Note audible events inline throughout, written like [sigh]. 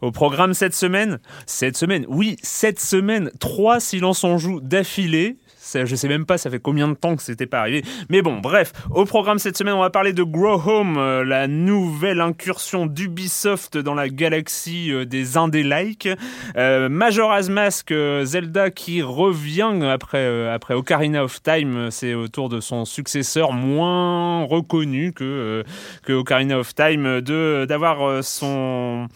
Au programme cette semaine, cette semaine, oui, cette semaine, trois silences en joue d'affilée. Ça, je sais même pas, ça fait combien de temps que c'était pas arrivé. Mais bon, bref, au programme cette semaine, on va parler de Grow Home, euh, la nouvelle incursion d'Ubisoft dans la galaxie euh, des indés-like. Euh, Majora's Mask, euh, Zelda qui revient après, après Ocarina of Time, c'est autour de son successeur moins reconnu que, que Ocarina of Time, de d'avoir son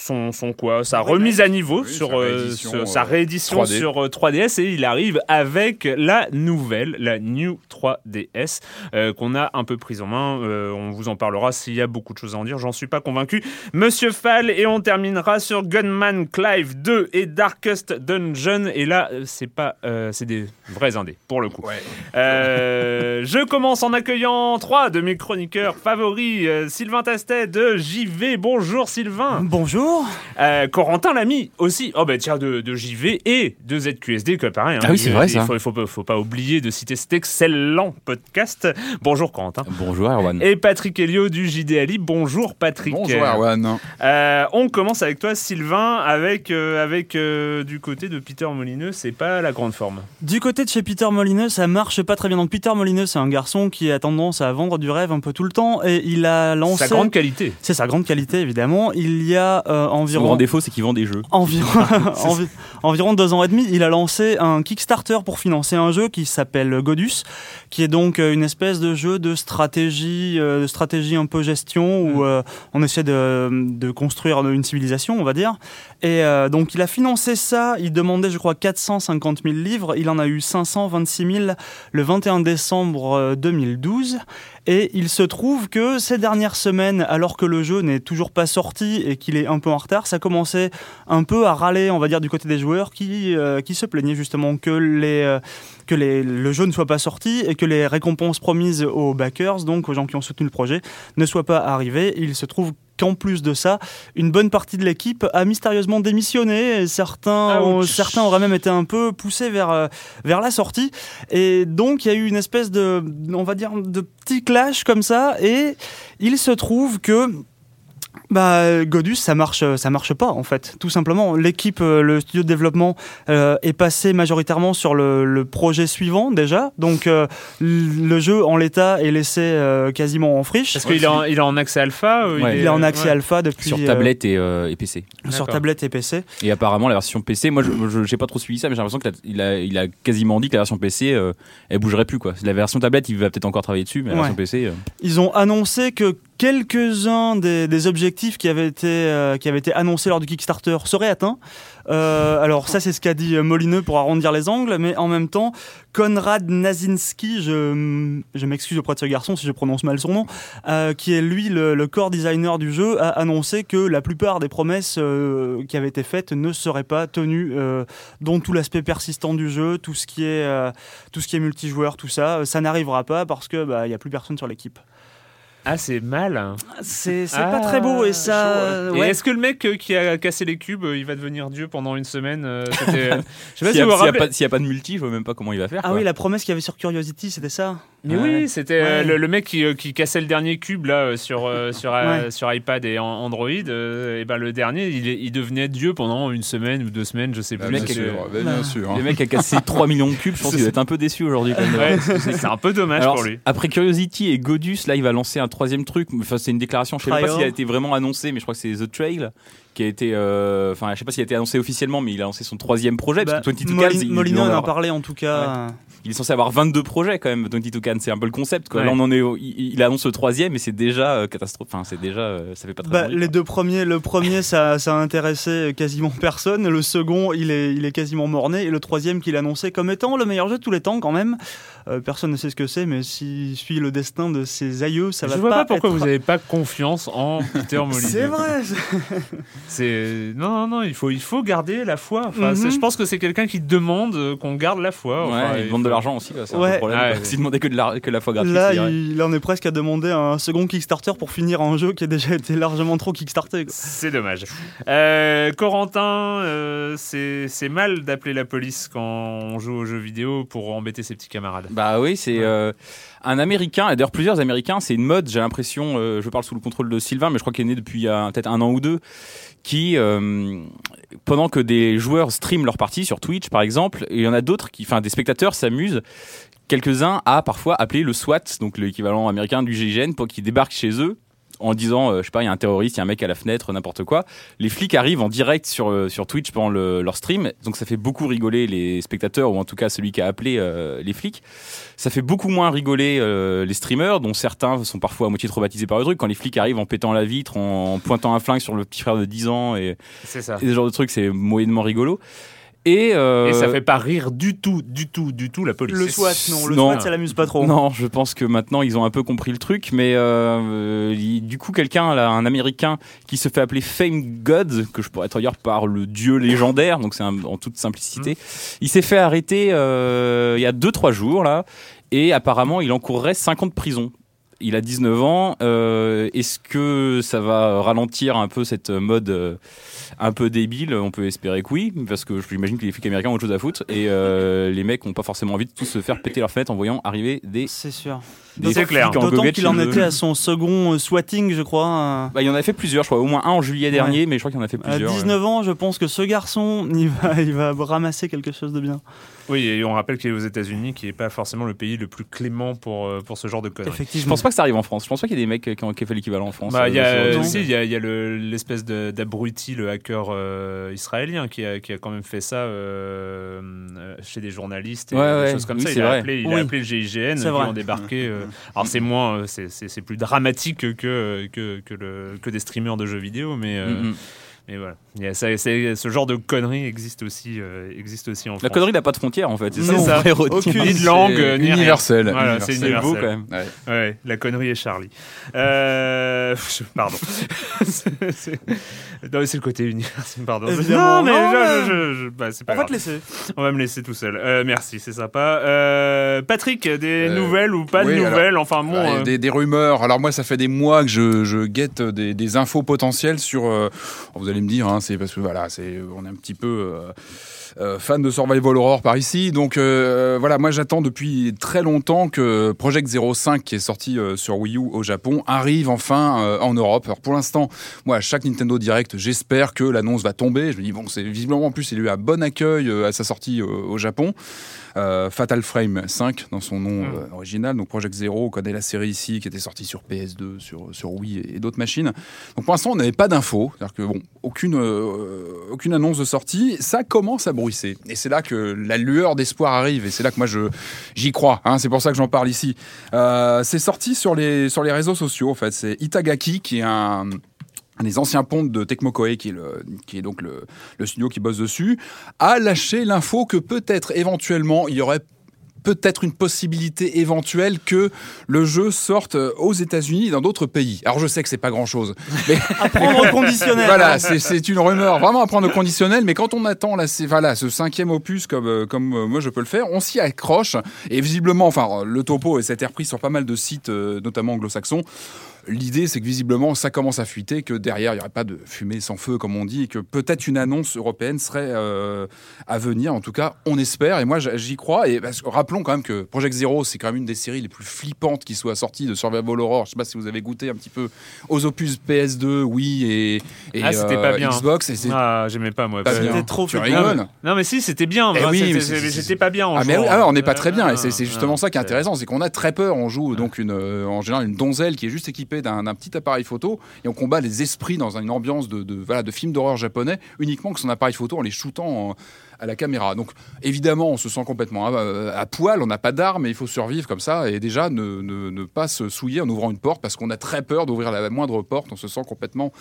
son, son quoi sa remise à niveau oui, sur, sa euh, réédition, sur- euh, sa réédition 3D. sur euh, 3DS et il arrive avec la nouvelle, la New 3DS euh, qu'on a un peu prise en main. Euh, on vous en parlera s'il y a beaucoup de choses à en dire, j'en suis pas convaincu. Monsieur Fall et on terminera sur Gunman Clive 2 et Darkest Dungeon et là euh, c'est pas euh, c'est des vrais indés pour le coup. Ouais. Euh, je commence en accueillant trois de mes chroniqueurs favoris. Euh, Sylvain Tastet de JV. Bonjour Sylvain. Bonjour. Euh, Corentin Lamy aussi. Oh bah tiens, de, de JV et de ZQSD, que pareil. hein. Ah oui, c'est vrai, Il ça. faut, il faut, pas- faut pas oublier de citer cet excellent podcast. Bonjour Corentin. Bonjour Erwan. Et Patrick Helio du JD Ali. Bonjour Patrick. Bonjour Erwan. Euh, on commence avec toi Sylvain, avec, euh, avec euh, du côté de Peter Molineux, c'est pas la grande forme. Du côté de chez Peter Molineux, ça marche pas très bien. Donc Peter Molineux, c'est un garçon qui a tendance à vendre du rêve un peu tout le temps et il a lancé. Sa grande qualité. C'est sa grande qualité évidemment. Il y a euh, Son environ grand défaut, c'est qu'il vend des jeux. environ [laughs] [laughs] envi- environ deux ans et demi, il a lancé un Kickstarter pour financer un jeu qui s'appelle Godus, qui est donc euh, une espèce de jeu de stratégie, euh, de stratégie un peu gestion où euh, on essaie de, de construire une civilisation, on va dire. Et donc il a financé ça. Il demandait, je crois, 450 000 livres. Il en a eu 526 000 le 21 décembre euh, 2012. Et il se trouve que ces dernières semaines, alors que le jeu n'est toujours pas sorti et qu'il est un peu en retard, ça commençait un peu à râler, on va dire, du côté des joueurs qui, euh, se plaignaient justement que, euh, le jeu ne soit pas sorti et que les récompenses promises aux backers, donc aux gens qui ont soutenu le projet, ne soient pas arrivées. Il se trouve qu'en plus de ça, une bonne partie de l'équipe a mystérieusement démissionné. Et certains, ont- certains auraient même été un peu poussés vers, euh, vers la sortie. Et donc, il y a eu une espèce de, on va dire, de petit clash comme ça. Et il se trouve que bah, Godus, ça marche, ça marche pas en fait. Tout simplement, l'équipe, euh, le studio de développement euh, est passé majoritairement sur le, le projet suivant déjà. Donc, euh, le jeu en l'état est laissé euh, quasiment en friche. Parce qu'il est, est en accès alpha ou Ouais. Il est en accès ouais. alpha depuis Sur euh, tablette et, euh, et PC. sur tablette et PC. Et apparemment, la version PC, moi, je j'ai pas trop suivi ça, mais j'ai l'impression qu'il a, il a, il a quasiment dit que la version PC, euh, elle bougerait plus. Quoi. La version tablette, il va peut-être encore travailler dessus, mais la Ouais. version PC. euh, Ils ont annoncé que quelques-uns des, des objectifs qui avaient été euh, qui avaient été annoncés lors du Kickstarter seraient atteints. Euh, alors ça c'est ce qu'a dit euh, Molineux pour arrondir les angles, mais en même temps Konrad Nazinski, je, je m'excuse auprès de ce garçon si je prononce mal son nom, euh, qui est lui le, le core designer du jeu, a annoncé que la plupart des promesses euh, qui avaient été faites ne seraient pas tenues, euh, dont tout l'aspect persistant du jeu, tout ce qui est tout ce qui est multijoueur, tout ça, ça n'arrivera pas parce que bah il y a plus personne sur l'équipe. Ah, c'est mal. C'est c'est Ah, pas très beau et ça. chaud, ouais. ouais. Et est-ce que le mec euh, qui a cassé les cubes, euh, il va devenir Dieu pendant une semaine euh, [laughs] euh, Je sais pas S'il si y a- vous vous s'il y a rappelez. pas- s'il y a pas de multi, je vois même pas comment il va faire. Ah quoi. oui, la promesse qu'il y avait sur Curiosity, c'était ça. Mais Ouais. oui, c'était euh, Ouais. le, le mec qui, euh, qui cassait le dernier cube là euh, sur sur Ouais. sur iPad et Android. euh, et ben le dernier, il, devenait Dieu pendant une semaine ou deux semaines, je sais Bah, plus. bien parce que- sûr, bah, bien sûr. hein. Le mec a cassé [laughs] 3 millions de cubes, je pense qu'il va être un peu déçu aujourd'hui. c'est un peu dommage Alors, pour lui. Après Curiosity et Godus, là, il va lancer un troisième truc. Enfin, c'est une déclaration. Je sais même pas s'il a été vraiment annoncé, mais je crois que c'est The Trail qui a été. euh, Enfin, je sais pas s'il a été annoncé officiellement, mais il a lancé son troisième projet. Bah, parce que 22 Molin- Cans, il, Molineux il en en a a- parlé en tout cas. Il est censé avoir 22 projets quand même. 22 Cans, c'est un peu le concept. Quoi. Ouais. Là, on en est. au- il, il annonce le troisième, et c'est déjà euh, catastrophe. Enfin, c'est déjà. euh, ça fait pas très Bah, envie, les quoi. deux premiers, le premier ça, ça a intéressé quasiment personne, le second il est, il est quasiment morné, et le troisième qu'il annonçait comme étant le meilleur jeu de tous les temps quand même. Euh, personne ne sait ce que c'est, mais s'il suit le destin de ses aïeux, ça je va vois pas, pourquoi être- vous n'avez pas confiance en Peter Molyneux. C'est vrai. [laughs] C'est non, non, non, il faut, il faut garder la foi. Enfin, Mhm. je pense que c'est quelqu'un qui demande euh, qu'on garde la foi. Enfin, Ouais, il ils demandent de faut- l'argent aussi. C'est un peu Ouais. le problème. Ouais. S'ils demandaient que, de la, que la fois gratuite, Là, il en est presque à demander un second Kickstarter pour finir un jeu qui a déjà été largement trop Kickstarté. quoi. C'est dommage. Euh, Corentin, euh, c'est c'est mal d'appeler la police quand on joue aux jeux vidéo pour embêter ses petits camarades. Bah oui, c'est euh, un Américain, et d'ailleurs plusieurs Américains, c'est une mode, j'ai l'impression, euh, je parle sous le contrôle de Sylvain, mais je crois qu'il est né depuis peut-être un an ou deux, qui, euh, pendant que des joueurs streament leur partie sur Twitch par exemple, il y en a d'autres qui, enfin des spectateurs s'amusent, quelques-uns à parfois appeler le SWAT, donc l'équivalent américain du GIGN, pour qu'ils débarquent chez eux en disant, euh, je sais pas, il y a un terroriste, il y a un mec à la fenêtre, n'importe quoi. Les flics arrivent en direct sur, euh, sur Twitch pendant le- leur stream, donc ça fait beaucoup rigoler les spectateurs, ou en tout cas celui qui a appelé euh, les flics. Ça fait beaucoup moins rigoler euh, les streamers, dont certains sont parfois à moitié traumatisés par le truc. Quand les flics arrivent en pétant la vitre, en, en pointant un flingue sur le petit frère de 10 ans, et, C'est ça. et ce genre de trucs, c'est moyennement rigolo. Et, euh, Et ça fait pas rire du tout, du tout, du tout la police. Le SWAT, non, le Non. SWAT ça l'amuse pas trop. Non, je pense que maintenant ils ont un peu compris le truc, mais euh, euh, il- du coup quelqu'un, là, un Américain qui se fait appeler Fame God, que je pourrais traduire par le dieu légendaire, donc c'est en toute simplicité, il s'est fait arrêter euh, il y a 2-3 jours là, et apparemment il encourrait 5 ans de prison. Il a 19 ans. euh, Est-ce que ça va ralentir un peu cette mode euh, un peu débile On peut espérer que oui, parce que j'imagine que les flics américains ont autre chose à foutre et euh, les mecs n'ont pas forcément envie de tous se faire péter leur fenêtre en voyant arriver des C'est sûr. Des C'est clair. D'autant qu'il en était à son second euh, swatting, je crois. euh, Bah, il en a fait plusieurs, je crois, au moins un en juillet dernier, mais je crois qu'il en a fait À plusieurs. 19 ans, je pense que ce garçon, il va, [laughs] il va ramasser quelque chose de bien. Oui, et on rappelle qu'il est aux États-Unis, qui n'est pas forcément le pays le plus clément pour, euh, pour ce genre de conneries. Je Effectivement. pense pas que ça arrive en France. Je pense pas qu'il y ait des mecs qui ont, fait l'équivalent en France. Bah, il y euh, a, sur- si, il y a, il y a le- l'espèce de- d'abruti, le hacker euh, israélien, qui a, qui a quand même fait ça euh, chez des journalistes et Ouais, des ouais. choses comme Oui, ça. Il, a appelé, il Oui. a appelé le GIGN, qui ont débarqué. Euh, alors c'est moins, euh, c'est- plus dramatique que, que, que, le, que des streamers de jeux vidéo, mais, euh, Mm, mm. Mais voilà. Il y a ça- c'est- ce genre de conneries existe aussi, euh, existe aussi en France. La connerie n'a pas de frontières en fait. C'est ça, de langue, C'est ni rien. universel. Voilà, c'est universel. C'est universel. beau quand même. Ouais. Ouais, la connerie est Charlie. Euh, je- pardon. c'est, [laughs] c'est- non, mais c'est le côté universel, pardon. Évidemment. Non, mais Non, je- mais- je- je- bah, c'est pas On va grave. te laisser. On va me laisser tout seul. Euh, merci, c'est sympa. Euh, Patrick, des Euh, nouvelles ou pas de alors, nouvelles? Enfin bon. Euh, des, des rumeurs. Alors moi, ça fait des mois que je, je guette des, des infos potentielles sur. euh, vous allez me dire, hein, c'est parce que voilà, c'est on est un petit peu euh, euh, fan de Survival Horror par ici. Donc euh, voilà, moi j'attends depuis très longtemps que Project 05 qui est sorti sur Wii U au Japon arrive enfin en Europe. Alors pour l'instant, moi à chaque Nintendo Direct, j'espère que l'annonce va tomber. Je me dis bon, c'est visiblement en plus il a eu un bon accueil à sa sortie au Japon. Euh, Fatal Frame 5 dans son nom euh, original. Donc Project Zero, on connaît la série ici qui était sortie sur PS2, sur, sur Wii et, et d'autres machines. Donc pour l'instant, on n'avait pas d'infos. C'est-à-dire que bon, aucune, euh, aucune annonce de sortie. Ça commence à bruisser. Et c'est là que la lueur d'espoir arrive. Et c'est là que moi, je, j'y crois. hein. C'est pour ça que j'en parle ici. Euh, c'est sorti sur les, sur les réseaux sociaux, en fait. C'est Itagaki qui est un des anciens pontes de Tecmo Koei, qui est, le, qui est donc le, le studio qui bosse dessus, a lâché l'info que peut-être éventuellement il y aurait peut-être une possibilité éventuelle que le jeu sorte aux États-Unis et dans d'autres pays. Alors je sais que c'est pas grand-chose, [laughs] mais À prendre au conditionnel. voilà, c'est- c'est une rumeur vraiment à prendre au conditionnel, mais quand on attend là, c'est voilà, ce cinquième opus comme euh, comme euh, moi je peux le faire, on s'y accroche et visiblement, enfin le topo et cette repris sur pas mal de sites, euh, notamment anglo-saxons. L'idée, c'est que visiblement, ça commence à fuiter, que derrière, il n'y aurait pas de fumée sans feu, comme on dit, et que peut-être une annonce européenne serait euh, à venir. En tout cas, on espère, et moi, j'y crois. Et rappelons quand même que Project Zero, c'est quand même une des séries les plus flippantes qui soit sortie de Survival Horror. Je sais pas si vous avez goûté un petit peu aux opus PS2, Wii et, et Ah, c'était euh, pas bien. Xbox. Et Ah, j'aimais pas moi. pas parce que- bien. C'était trop rigoles Non mais si, c'était bien. Moi, oui, c'était- pas bien. en Ah mais oui, ah, on n'est pas très bien, et c'est Ah, justement ça qui est intéressant, c'est qu'on a très peur, on joue donc une, euh, en général une donzelle qui est juste équipée d'un petit appareil photo, et on combat les esprits dans une ambiance de, de, de film d'horreur japonais, uniquement que son appareil photo en les shootant en- à la caméra. Donc évidemment, on se sent complètement à, à poil, on n'a pas d'armes, et il faut survivre comme ça, et déjà ne, ne, ne pas se souiller en ouvrant une porte, parce qu'on a très peur d'ouvrir la moindre porte, on se sent complètement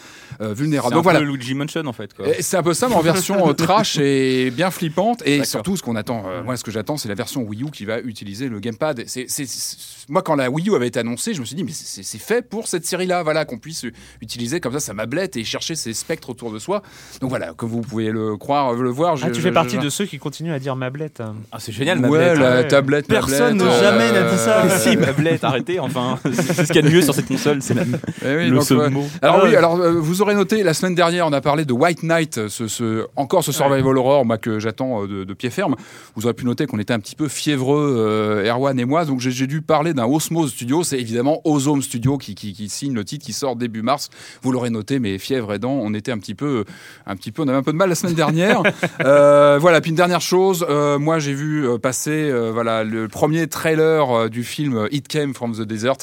euh, C'est vulnérable. un Donc voilà, Luigi Mansion en fait. Quoi. et C'est un peu ça, mais en version euh, trash et bien flippante. Et D'accord. surtout, ce qu'on attend, euh, moi, ce que j'attends, c'est la version Wii U qui va utiliser le gamepad. C'est, c'est- c'est- moi, quand la Wii U avait été annoncée, je me suis dit, mais c'est, c'est fait pour cette série-là, voilà, qu'on puisse utiliser comme ça sa mablette et chercher ces spectres autour de soi. Donc voilà, comme vous pouvez le croire, le voir. Ah, je- tu je- fais partie je- de ceux qui continuent à dire mablette. Ah, c'est génial, ma Ouais, blette. la ouais. tablette. Personne tablette, jamais n'a dit ça. Mais [laughs] si, ma blette, arrêtez, enfin. [laughs] C'est ce qu'il y a de mieux sur cette console, c'est la- [laughs] Eh oui, le ouais. mot. Alors Ah oui, alors euh, vous aurez noté la semaine dernière, on a parlé de White Knight, ce, ce- encore ce survival horror, moi que j'attends euh, de, de pied ferme. Vous aurez pu noter qu'on était un petit peu fiévreux, euh, Erwan et moi, donc j'ai dû parler d'un Osmose Studio. C'est évidemment Ozone Studio qui, qui, qui signe le titre, qui sort début mars. Vous l'aurez noté, mais fièvre aidant, on était un petit peu, un petit peu, on avait un peu de mal la semaine dernière. Euh, voilà. Puis une dernière chose, euh, moi j'ai vu euh, passer, euh, voilà, le premier trailer euh, du film euh, It Came from the Desert,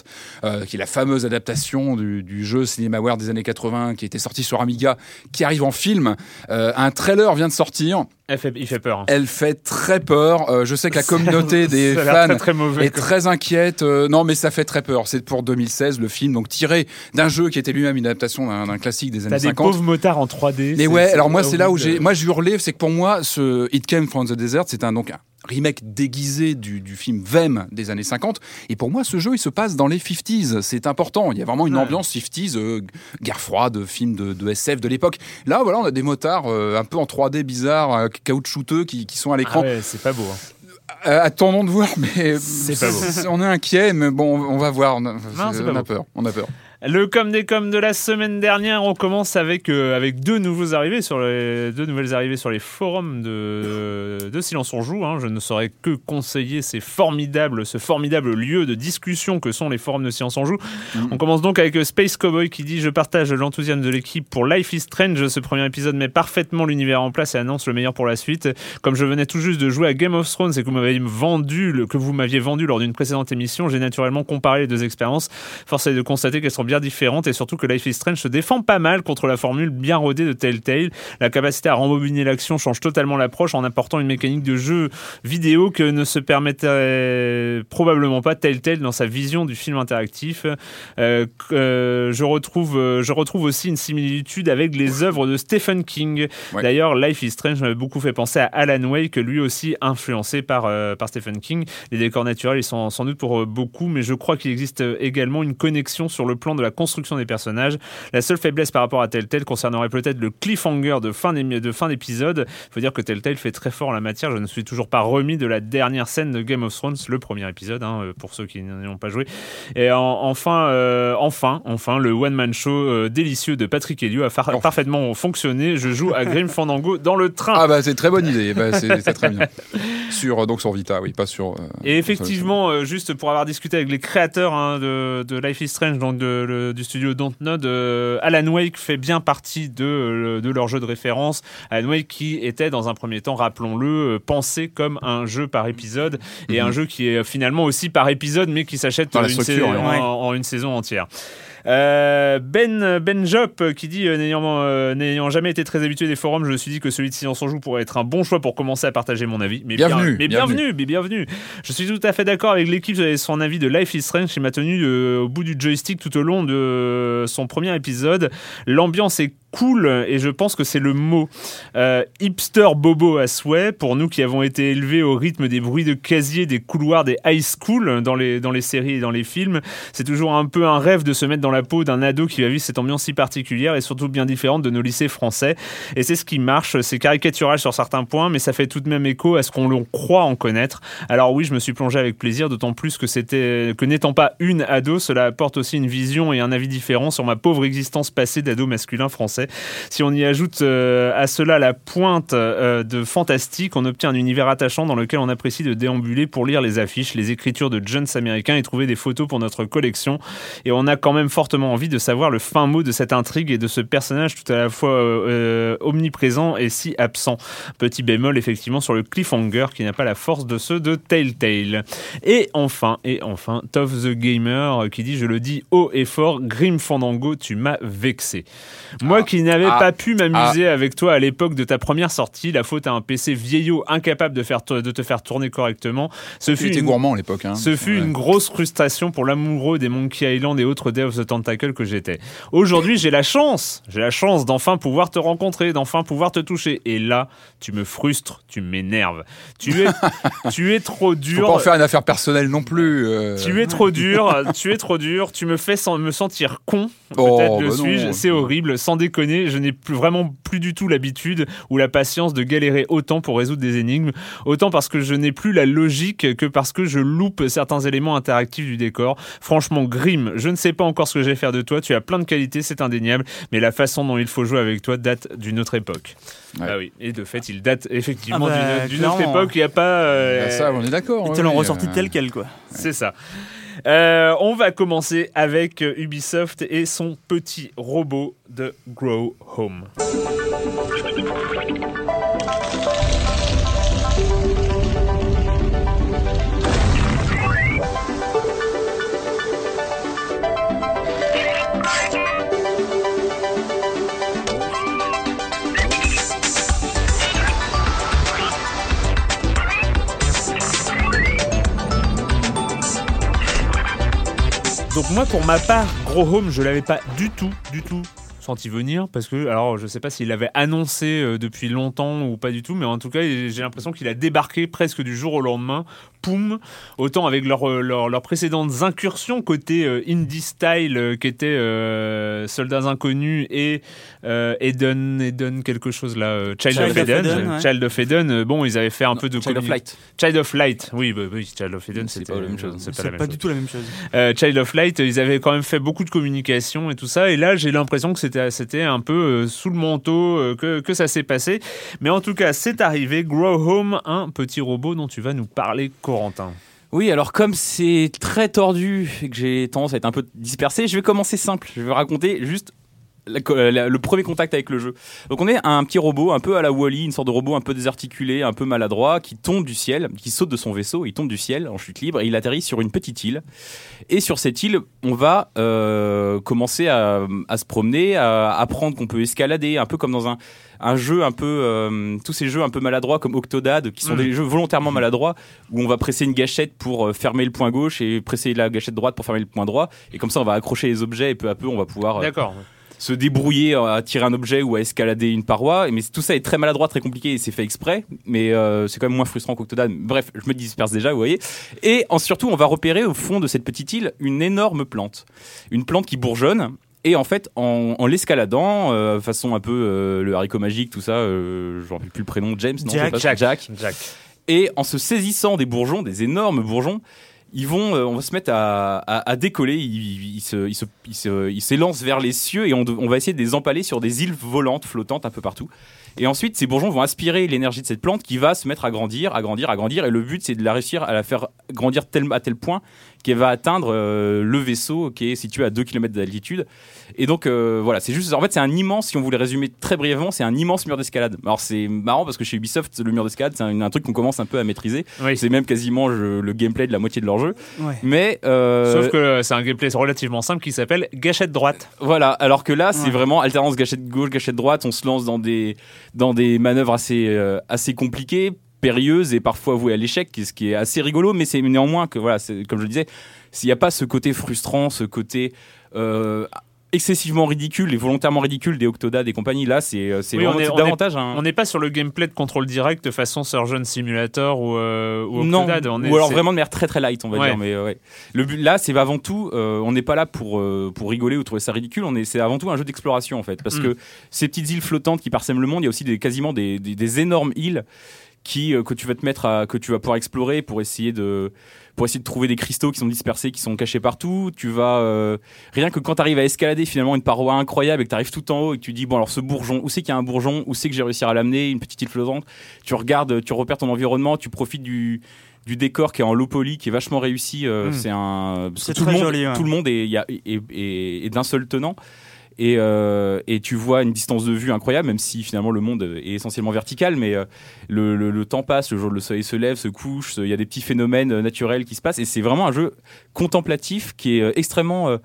euh, qui est la fameuse adaptation du, du jeu CinemaWare des années 80, qui était sorti sur Amiga, qui arrive en film. Euh, un trailer vient de sortir. Elle fait- il fait peur. hein. Elle fait très peur. Euh, je sais que la [laughs] communauté des fans très, très mauvais. est très inquiète. Euh, non, mais ça fait très peur. C'est pour 2016 le film, donc tiré d'un jeu qui était lui-même une adaptation d'un classique des T'as années des 50. pauvres motards en 3D. Mais ouais, alors moi c'est là où j'ai, moi j'ai hurlé, c'est que pour moi ce It Came from the Desert, c'est un donc un remake déguisé du, du film Vem des années 50. Et pour moi, ce jeu, il se passe dans les 50s. C'est important. Il y a vraiment une ambiance 50s, euh, guerre froide, film de, de SF de l'époque. Là, voilà, on a des motards euh, un peu en 3D bizarres, euh, caoutchouteux, qui, qui sont à Ah l'écran. ouais, c'est pas beau. hein. Euh, attendons de voir, mais C'est pas beau. [laughs] on est inquiet, mais bon, on va voir. On a, on peur. On a peur. Le com des com de la semaine dernière, on commence avec euh, avec deux nouveaux arrivés sur les deux nouvelles arrivées sur les forums de de Silence on joue. hein. Je ne saurais que conseiller ces formidables ce formidable lieu de discussion que sont les forums de Silence on joue. On commence donc avec Space Cowboy qui dit je partage l'enthousiasme de l'équipe pour Life is Strange. Ce premier épisode met parfaitement l'univers en place et annonce le meilleur pour la suite. Comme je venais tout juste de jouer à Game of Thrones et que vous m'aviez vendu le, que vous m'aviez vendu lors d'une précédente émission, j'ai naturellement comparé les deux expériences. Force est de constater qu'elles sont bien différentes et surtout que Life is Strange se défend pas mal contre la formule bien rodée de Telltale. La capacité à rembobiner l'action change totalement l'approche en apportant une mécanique de jeu vidéo que ne se permettait probablement pas Telltale dans sa vision du film interactif. Euh, euh, je retrouve, euh, je retrouve aussi une similitude avec les œuvres de Stephen King. Ouais. D'ailleurs, Life is Strange m'avait beaucoup fait penser à Alan Wake, lui aussi influencé par, euh, par Stephen King. Les décors naturels, ils sont sans doute pour beaucoup, mais je crois qu'il existe également une connexion sur le plan de la construction des personnages. La seule faiblesse par rapport à Telltale concernerait peut-être le cliffhanger de fin d'émi- de fin d'épisode. Il faut dire que Telltale fait très fort en la matière. Je ne suis toujours pas remis de la dernière scène de Game of Thrones, le premier épisode, hein, euh, pour ceux qui n'y ont pas joué. Et en- enfin, euh, enfin, enfin, le one-man show euh, délicieux de Patrick Helio a Oh. parfaitement fonctionné. Je joue à Grim Fandango dans le train. Ah bah c'est très bonne idée. Bah, c'est très bien. [laughs] Sur euh, donc sur Vita, oui, pas sur. Et effectivement, juste pour avoir discuté avec les créateurs hein, de, de Life is Strange, donc de le- du studio Dontnod, euh, Alan Wake fait bien partie de, euh, de leur jeu de référence. Alan Wake qui était dans un premier temps, rappelons-le, euh, pensé comme un jeu par épisode et un jeu qui est finalement aussi par épisode mais qui s'achète en une saison entière. Euh, ben Ben Jop euh, qui dit euh, n'ayant n'ayant jamais été très habitué des forums, je me suis dit que celui de Silence on joue pourrait être un bon choix pour commencer à partager mon avis. Mais bien- Bienvenue, mais bienvenue. bienvenue, mais bienvenue. Je suis tout à fait d'accord avec l'équipe et son avis de Life is Strange qui m'a tenu au bout du joystick tout au long de son premier épisode. L'ambiance est cool et je pense que c'est le mot. Euh, hipster bobo à souhait pour nous qui avons été élevés au rythme des bruits de casier des couloirs des high school dans les, dans les séries et dans les films. C'est toujours un peu un rêve de se mettre dans la peau d'un ado qui va vivre cette ambiance si particulière et surtout bien différente de nos lycées français. Et c'est ce qui marche. C'est caricatural sur certains points, mais ça fait tout de même écho à ce qu'on croit en connaître. Alors oui, je me suis plongé avec plaisir, d'autant plus que c'était que n'étant pas une ado, cela apporte aussi une vision et un avis différent sur ma pauvre existence passée d'ado masculin français. Si on y ajoute euh, à cela la pointe euh, de fantastique, on obtient un univers attachant dans lequel on apprécie de déambuler pour lire les affiches, les écritures de jeunes américains et trouver des photos pour notre collection. Et on a quand même fortement envie de savoir le fin mot de cette intrigue et de ce personnage tout à la fois euh, omniprésent et si absent. Petit bémol effectivement sur le cliffhanger qui n'a pas la force de ceux de Telltale. Et enfin, et enfin, Toph the Gamer qui dit, je le dis haut et fort, Grim Fandango, tu m'as vexé. Moi qui n'avais Ah. pas pu m'amuser avec toi à l'époque de ta première sortie, la faute à un PC vieillot incapable de, faire de te faire tourner correctement. Ce Tu fut une- gourmand à l'époque. Hein. ce fut Ouais. une grosse frustration pour l'amoureux des Monkey Island et autres Day of the Tentacle que j'étais. Aujourd'hui, j'ai la chance, j'ai la chance d'enfin pouvoir te rencontrer, d'enfin pouvoir te toucher. Et là, tu me frustres, tu m'énerves. Tu es, [laughs] tu es trop Faut dur. pas en faire une affaire personnelle non plus. euh. Tu es trop dur, tu es trop dur, tu me fais me sentir con. Oh, Peut-être le bah suis-je, c'est horrible. Sans déconner, je n'ai plus vraiment plus du tout l'habitude ou la patience de galérer autant pour résoudre des énigmes. Autant parce que je n'ai plus la logique que parce que je loupe certains éléments interactifs du décor. Franchement, Grim, je ne sais pas encore ce que je vais faire de toi. Tu as plein de qualités, c'est indéniable, mais la façon dont il faut jouer avec toi date d'une autre époque. Ouais. Ah oui, et de fait, il date effectivement Ah bah, d'une- autre époque. Il n'y a pas. euh, Bah, ça, on est d'accord. Ils te l'ont ressorti euh, tel quel, quoi. C'est ça. Euh, on va commencer avec Ubisoft et son petit robot de Grow Home. Moi, pour ma part, Grow Home, je l'avais pas du tout, du tout senti venir parce que alors je sais pas s'il l'avait annoncé euh, depuis longtemps ou pas du tout mais en tout cas j'ai l'impression qu'il a débarqué presque du jour au lendemain poum autant avec leurs euh, leurs- leurs précédentes incursions côté euh, indie style euh, qui était euh, Soldats inconnus et euh, Eden Eden quelque chose là euh, Child, Child of of Eden, ouais. Child of Eden bon ils avaient fait un peu de Child of Light. Child of Light oui bah, oui Child of Eden C'est c'était pas la même chose. c'est pas pas du tout la même chose. Euh, Child of Light, ils avaient quand même fait beaucoup de communication et tout ça. Et là, j'ai l'impression que c'était c'était un peu euh, sous le manteau euh, que, que ça s'est passé. Mais en tout cas, c'est arrivé. Grow Home, un petit robot dont tu vas nous parler, Corentin. Oui, alors comme c'est très tordu et que j'ai tendance à être un peu dispersé, je vais commencer simple. Je vais raconter juste la- la- le premier contact avec le jeu. Donc on est un petit robot un peu à la Wally, une sorte de robot un peu désarticulé, un peu maladroit, qui tombe du ciel, qui saute de son vaisseau, il tombe du ciel en chute libre et il atterrit sur une petite île. Et sur cette île, on va euh, commencer à, à se promener, à apprendre qu'on peut escalader, un peu comme dans un, un jeu un peu, euh, tous ces jeux un peu maladroits comme Octodad, qui sont Mhm. des jeux volontairement maladroits, où on va presser une gâchette pour euh, fermer le point gauche et presser la gâchette droite pour fermer le point droit. Et comme ça, on va accrocher les objets et peu à peu, on va pouvoir euh, D'accord. Se débrouiller à tirer un objet ou à escalader une paroi. Mais tout ça est très maladroit, très compliqué et c'est fait exprès. Mais euh, c'est quand même moins frustrant qu'Octodad. Bref, je me disperse déjà, vous voyez. Et en, surtout, on va repérer au fond de cette petite île une énorme plante. Une plante qui bourgeonne. Et en fait, en, en l'escaladant, euh, façon un peu euh, le haricot magique, tout ça, je rappelle plus le prénom, James, non, Jack. Jack. Jack. Et en se saisissant des bourgeons, des énormes bourgeons, ils vont, euh, on va se mettre à, décoller, ils, ils s'élancent vers les cieux et on, on va essayer de les empaler sur des îles volantes, flottantes un peu partout. Et ensuite, ces bourgeons vont aspirer l'énergie de cette plante qui va se mettre à grandir, à grandir, à grandir. Et le but, c'est de la réussir à la faire grandir tel, à tel point qu'elle va atteindre euh, le vaisseau qui est situé à 2 km d'altitude. Et donc, euh, voilà, c'est juste. En fait, c'est un immense, si on voulait résumer très brièvement, c'est un immense mur d'escalade. Alors, c'est marrant parce que chez Ubisoft, le mur d'escalade, c'est un, un truc qu'on commence un peu à maîtriser. Oui. C'est même quasiment je- le gameplay de la moitié de leur jeu. Ouais. Mais. euh, Sauf que c'est un gameplay relativement simple qui s'appelle gâchette droite. voilà, alors que là, c'est Ouais. vraiment alternance gâchette gauche, gâchette droite. On se lance dans des, dans des manœuvres assez, euh, assez compliquées, périlleuses et parfois vouées à l'échec, ce qui est assez rigolo, mais c'est néanmoins que, voilà, comme je le disais, s'il n'y a pas ce côté frustrant, ce côté euh, excessivement ridicule et volontairement ridicule des Octodad et compagnie, là, c'est euh, c'est Oui, davantage. On n'est pas sur le gameplay de contrôle direct façon Surgeon Simulator ou, euh, ou non, Octodad. On est- ou alors vraiment de manière très très light, on va Ouais. dire. Mais euh, ouais. le but là, c'est avant tout, euh, on n'est pas là pour euh, pour rigoler ou trouver ça ridicule. On est, c'est avant tout un jeu d'exploration en fait, parce Mm. que ces petites îles flottantes qui parsèment le monde, il y a aussi des quasiment des, des, des énormes îles qui euh, que tu vas te mettre à que tu vas pouvoir explorer pour essayer de pour essayer de trouver des cristaux qui sont dispersés, qui sont cachés partout. Tu vas euh, rien que quand tu arrives à escalader finalement une paroi incroyable et que tu arrives tout en haut et que tu dis bon alors ce bourgeon, où c'est qu'il y a un bourgeon, où c'est que j'ai réussi à l'amener, une petite île flottante. Tu regardes, tu repères ton environnement, tu profites du du décor qui est en low poly, qui est vachement réussi. euh, Mm. C'est un C'est tout très le monde, joli, ouais. tout le monde est, il y a- est- est- est d'un seul tenant. Et, euh, et tu vois une distance de vue incroyable, même si finalement le monde est essentiellement vertical, mais euh, le, le- le temps passe, le jour le soleil se lève, se couche, il y a des petits phénomènes euh, naturels qui se passent, et c'est vraiment un jeu contemplatif qui est extrêmement... euh,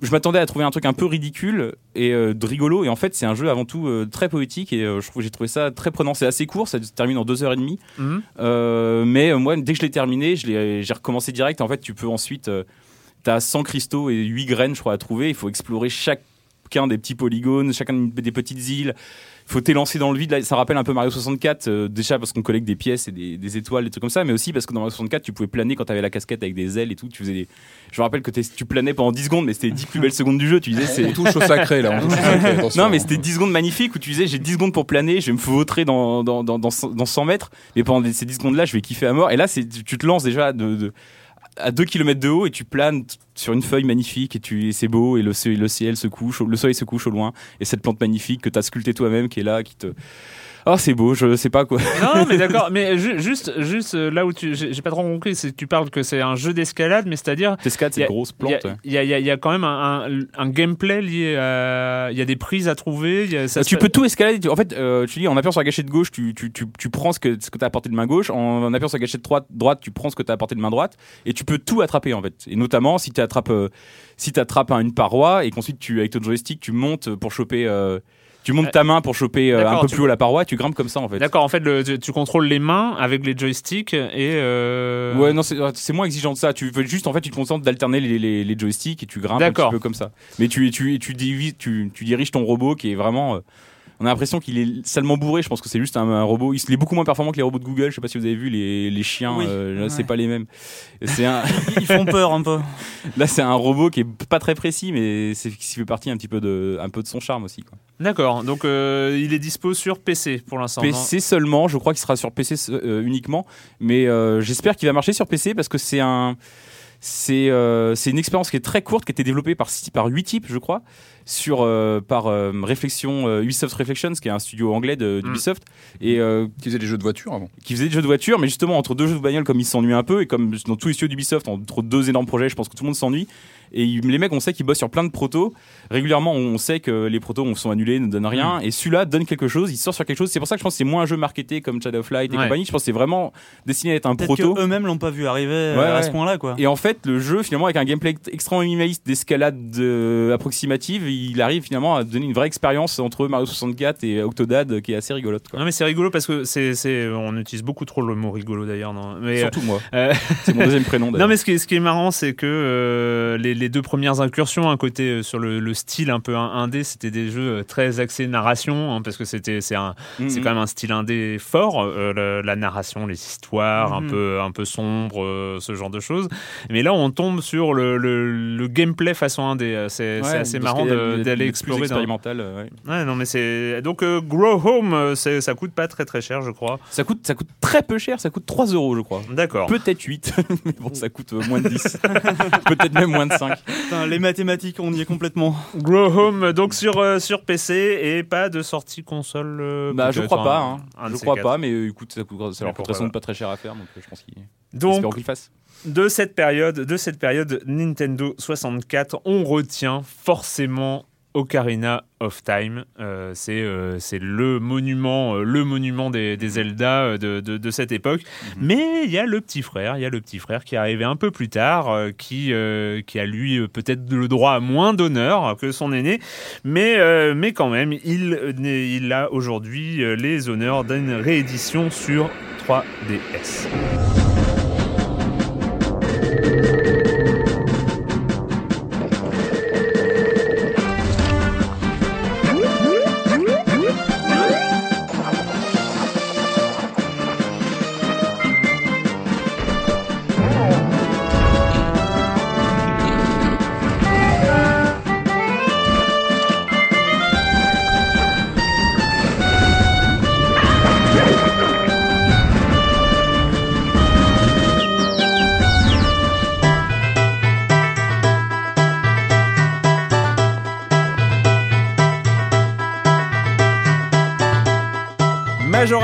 je m'attendais à trouver un truc un peu ridicule et de rigolo, et en fait c'est un jeu avant tout très poétique, et je trouve j'ai trouvé ça très prenant. C'est assez court, ça se termine en deux heures et demie, Mhm. mais moi dès que je l'ai terminé, j'ai recommencé direct. En fait, tu peux ensuite... euh, T'as 100 cristaux et 8 graines, je crois, à trouver. Il faut explorer chacun des petits polygones, chacun des petites îles. Il faut t'élancer dans le vide. Là, ça rappelle un peu Mario 64, euh, déjà parce qu'on collecte des pièces et des, des étoiles, des trucs comme ça, mais aussi parce que dans Mario 64, tu pouvais planer quand t'avais la casquette avec des ailes et tout. Tu faisais des... Je me rappelle que tu planais pendant 10 secondes, mais c'était les 10 plus belles secondes du jeu. Tu disais, On c'est. touche au sacré là. On touche au sacré, [laughs] attention. Non, mais c'était 10 secondes magnifiques où tu disais j'ai 10 secondes pour planer, je vais me vautrer dans, dans, dans, dans, 100 dans 100 mètres, mais pendant ces 10 secondes-là, je vais kiffer à mort. Et là, tu te lances déjà de, de- à 2 km de haut et tu planes sur une feuille magnifique et, tu, c'est beau et le, le ciel se couche, le soleil se couche au loin et cette plante magnifique que tu as sculptée toi-même qui est là, qui te. Oh, c'est beau, je sais pas quoi. Non, mais d'accord. Mais [laughs] ju- juste, juste euh, là où tu, j'ai pas trop compris, c'est tu parles que c'est un jeu d'escalade, mais c'est-à-dire. Tescade, c'est grosse plante. il y, a, y a- y a quand même un, un, un gameplay lié à. Il y a des prises à trouver. il y a- ça se tu peux tout escalader. En fait, euh, tu dis en appuyant sur la gâchette gauche, tu, tu, tu, tu prends ce que, ce que tu as apporté de main gauche. En, en appuyant sur la gâchette droite, droite, tu prends ce que tu as apporté de main droite. Et tu peux tout attraper en fait. Et notamment si tu attrapes, euh, si tu attrapes une paroi et qu'ensuite tu, avec ton joystick, tu montes pour choper. euh, tu montes ta main pour choper euh, un peu tu- plus haut la paroi, tu grimpes comme ça en fait. D'accord, en fait, le- tu, tu contrôles les mains avec les joysticks et. euh, Ouais, non, c'est moins exigeant que ça. Tu veux juste, en fait, tu te contentes d'alterner les, les, les joysticks et tu grimpes un petit peu comme ça. Mais tu, tu, tu, divises- tu, tu diriges ton robot qui est vraiment. euh, on a l'impression qu'il est salement bourré. Je pense que c'est juste un, un robot. Il est beaucoup moins performant que les robots de Google. Je sais pas si vous avez vu les, les chiens. Oui. euh, là, c'est Ouais. pas les mêmes. C'est un, [laughs] Ils font peur un peu. [laughs] là, c'est un robot qui est pas très précis, mais c'est qui fait partie un petit peu de, un peu de son charme aussi. D'accord, donc euh, il est dispo sur PC pour l'instant. PC seulement, je crois qu'il sera sur PC euh, uniquement, mais euh, j'espère qu'il va marcher sur PC parce que c'est un c'est euh, une expérience qui est très courte qui a été développée par par huit types je crois sur euh, par euh, réflexion euh, Ubisoft Reflections qui est un studio anglais de- d'Ubisoft et euh, Qui faisait des jeux de voiture avant. qui faisait des jeux de voiture mais justement entre deux jeux de bagnole comme ils s'ennuient un peu et comme dans tous les studios d'Ubisoft entre deux énormes projets je pense que tout le monde s'ennuie et les mecs on sait qu'ils bossent sur plein de protos régulièrement on sait que les protos sont annulés ne donnent rien et celui-là donne quelque chose il sort sur quelque chose c'est pour ça que je pense que c'est moins un jeu marketé comme Shadow of Light et Ouais. compagnie je pense que c'est vraiment destiné à être un proto qu'eux-mêmes l'ont pas vu arriver euh, Ouais, à ouais. ce point-là, quoi. et en fait, le jeu, finalement, avec un gameplay extrêmement minimaliste d'escalade euh, approximative, il arrive finalement à donner une vraie expérience entre Mario 64 et Octodad euh, qui est assez rigolote. Quoi. Non mais c'est rigolo parce que c'est, on utilise beaucoup trop le mot rigolo d'ailleurs. Non mais, Surtout moi. euh, C'est mon deuxième prénom. [laughs] non mais ce qui est, ce qui est marrant c'est que euh, les, les deux premières incursions, un côté euh, sur le, le style un peu indé, c'était des jeux euh, très axés narration hein, parce que c'était c'est un Mhm. c'est quand même un style indé fort, euh, la narration, les histoires un Mhm. peu un peu sombres, euh, ce genre de choses. Mais là, on tombe sur le, le, le gameplay façon 1D. euh, C'est Ouais, assez marrant de- d'aller des explorer. Plus dans- expérimental, euh, ouais. Ouais, non, mais c'est donc euh, Grow Home, euh, c'est- ça coûte pas très très cher, je crois. Ça coûte, ça coûte très peu cher, ça coûte 3 euros, je crois. D'accord. Peut-être 8, [laughs] mais bon, ça coûte euh, moins de 10. [laughs] Peut-être même moins de 5. Putain, les mathématiques, on y est complètement. Grow Home, donc sur euh, sur PC et pas de sortie console. euh, Bah, je crois pas, hein. un de je crois quatre. pas, mais euh, écoute, ça, coûte, ça leur coûterait sans doute pas très cher à faire, donc euh, je pense qu'ils Donc le fassent. De cette période, de cette période Nintendo 64, on retient forcément Ocarina of Time. Euh, c'est euh, c'est le monument, euh, le monument des, des Zelda de, de, de cette époque. Mais il y a le petit frère, il y a le petit frère qui est arrivé un peu plus tard, qui qui a lui peut-être le droit à moins d'honneur que son aîné, mais mais quand même, il il a aujourd'hui les honneurs d'une réédition sur 3DS. Thank you.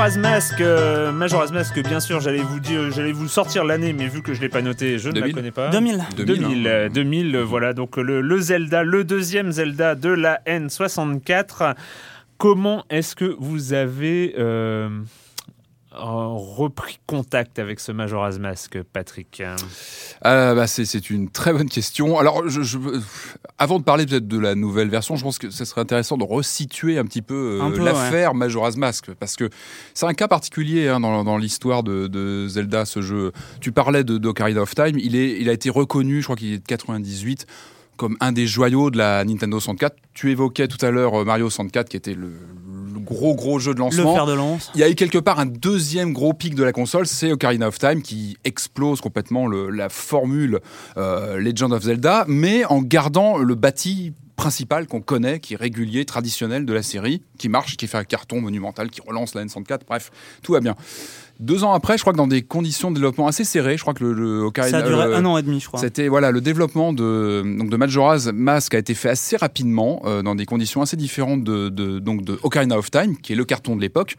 Majora's Mask, euh, Majora's Mask, bien sûr, j'allais vous dire, j'allais vous sortir l'année, mais vu que je l'ai pas noté, je ne la 2000. connais pas. 2000. 2000, 2000, hein. euh, 2000, euh, voilà, donc le, le Zelda, le deuxième Zelda de la N64. Comment est-ce que vous avez euh, repris contact avec ce Majora's Mask, Patrick Euh, bah, c'est, c'est une très bonne question. Alors, je, je- avant de parler peut-être de la nouvelle version, je pense que ce serait intéressant de resituer un petit peu, euh, Un peu, l'affaire Majora's Mask, parce que c'est un cas particulier hein, dans, dans l'histoire de, de Zelda, ce jeu. Tu parlais de d'Ocarina of Time, il, est, il a été reconnu, je crois qu'il est de 98, comme un des joyaux de la Nintendo 64. Tu évoquais tout à l'heure euh, Mario 64, qui était le, le gros gros jeu de Le lancement. fer de lance. Il y a eu quelque part un deuxième gros pic de la console, c'est Ocarina of Time qui explose complètement le- la formule euh, Legend of Zelda, mais en gardant le bâti principal qu'on connaît, qui est régulier, traditionnel de la série, qui marche, qui fait un carton monumental, qui relance la N64, bref, tout va bien. Deux ans après, je crois que dans des conditions de développement assez serrées, je crois que le, le Ocarina... Ça a duré le- un an et demi, je crois. c'était voilà le développement de donc de Majora's Mask a été fait assez rapidement euh, dans des conditions assez différentes de, de donc de Ocarina of Time qui est le carton de l'époque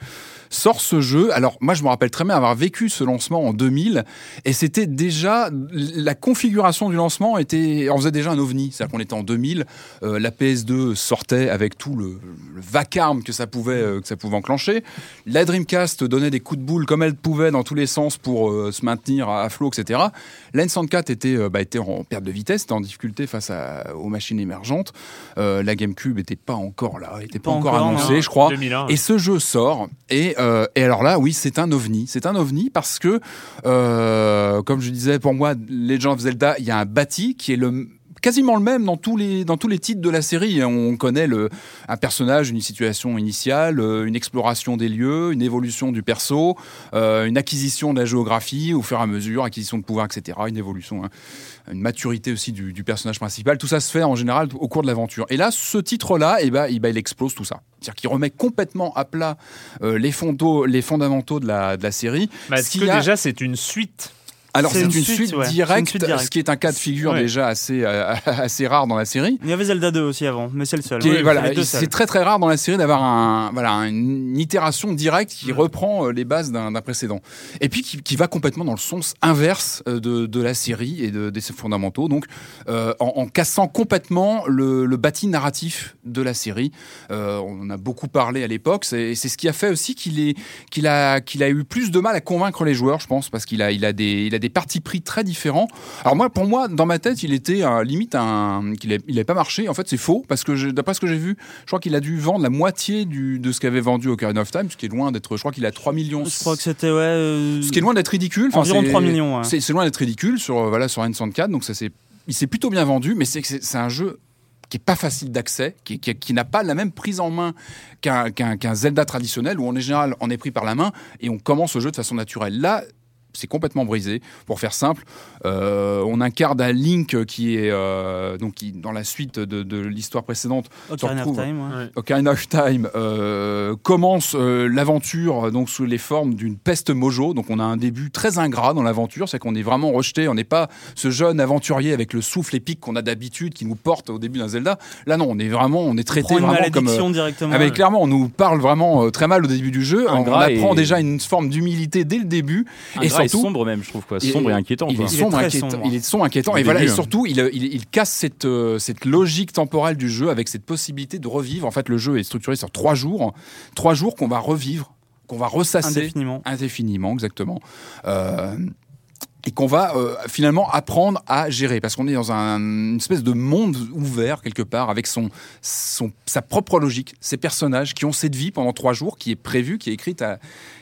sort ce jeu. Alors moi je me rappelle très bien avoir vécu ce lancement en 2000 et c'était déjà la configuration du lancement était on faisait déjà un ovni, c'est-à-dire qu'on était en 2000, euh, la PS2 sortait avec tout le, le vacarme que ça pouvait euh, que ça pouvait enclencher. La Dreamcast donnait des coups de boule comme elle pouvait dans tous les sens pour euh, se maintenir à, à flot, etc. La N64 était, euh, bah, était en perte de vitesse, était en difficulté face à- aux machines émergentes. Euh, la GameCube n'était pas encore là, n'était pas, Pas encore, encore, annoncée, non. je crois. 2001. Et ce jeu sort. Et, euh, et alors là, oui, c'est un ovni. C'est un ovni parce que, euh, comme je disais, pour moi, Legend of Zelda, il y a un bâti qui est le quasiment le même dans tous les dans tous les titres de la série. On connaît le un personnage, une situation initiale, euh, une exploration des lieux, une évolution du perso, euh, une acquisition de la géographie au fur et à mesure, acquisition de pouvoir, etc. Une évolution, hein, une maturité aussi du, du personnage principal. Tout ça se fait en général au cours de l'aventure. Et là, ce titre-là, eh ben, eh ben, il explose tout ça. C'est-à-dire qu'il remet complètement à plat euh, les, fondos, les fondamentaux de la, de la série. Bah, Ce que a- déjà c'est une suite? Alors C'est une, une suite, ouais. Une directe, suite directe. ce qui est un cas de figure Ouais. déjà assez, euh, [laughs] assez rare dans la série. Il y avait Zelda 2 aussi avant, mais c'est le seul. Voilà, c'est très très rare dans la série d'avoir un, voilà, une itération directe qui reprend euh, les bases d'un précédent. Et puis qui, qui va complètement dans le sens inverse euh, de, de la série et de, de ses fondamentaux, donc euh, en, en cassant complètement le, le bâti narratif de la série. Euh, on en a beaucoup parlé à l'époque, c'est c'est ce qui a fait aussi qu'il est- qu'il a, qu'il a eu plus de mal à convaincre les joueurs, je pense, parce qu'il a, il a, des, il a des partis pris très différents. Alors moi, pour moi, dans ma tête, il était euh, limite un, qu'il n'avait pas marché. En fait, c'est faux parce que d'après ce que j'ai vu, je crois qu'il a dû vendre la moitié du, de ce qu'avait vendu Ocarina of Time, ce qui est loin d'être. Je crois qu'il a 3 millions. Je crois que c'était, ouais. euh, Ce qui est loin d'être ridicule. Enfin, Environ c'est- 3 millions, ouais. C'est loin d'être ridicule sur euh, voilà sur N64. Donc ça c'est, il s'est plutôt bien vendu, mais c'est c'est un jeu qui est pas facile d'accès, qui, qui, qui n'a pas la même prise en main qu'un qu'un qu'un Zelda traditionnel où en général on est pris par la main et on commence le jeu de façon naturelle. Là, c'est complètement brisé. Pour faire simple, euh, on incarne un Link qui est euh, donc qui, dans la suite de, de l'histoire précédente. Ocarina of Time, ouais. Ouais. Ocarina of Time euh, commence euh, l'aventure donc sous les formes d'une peste mojo. Donc on a un début très ingrat dans l'aventure, c'est qu'on est vraiment rejeté. On n'est pas ce jeune aventurier avec le souffle épique qu'on a d'habitude qui nous porte au début d'un Zelda. Là non, on est vraiment, on est On traité prend une vraiment comme. euh, directement. mais clairement, on nous parle vraiment euh, très mal au début du jeu. On, on apprend et- déjà une forme d'humilité dès le début. Et surtout, sombre même, je trouve quoi. Sombre et inquiétant. il quoi. est Il est sombre, inquiétant. sombre. Il est sombre, inquiétant. Au Et voilà. Et hein. surtout, il, il, il casse cette, euh, cette logique temporelle du jeu avec cette possibilité de revivre. En fait, le jeu est structuré sur trois jours, trois jours qu'on va revivre, qu'on va ressasser Indéfiniment. indéfiniment, exactement. Euh, et qu'on va euh, finalement apprendre à gérer parce qu'on est dans un, une espèce de monde ouvert quelque part avec son, son sa propre logique, ses personnages qui ont cette vie pendant trois jours qui est prévue, qui est écrite. À,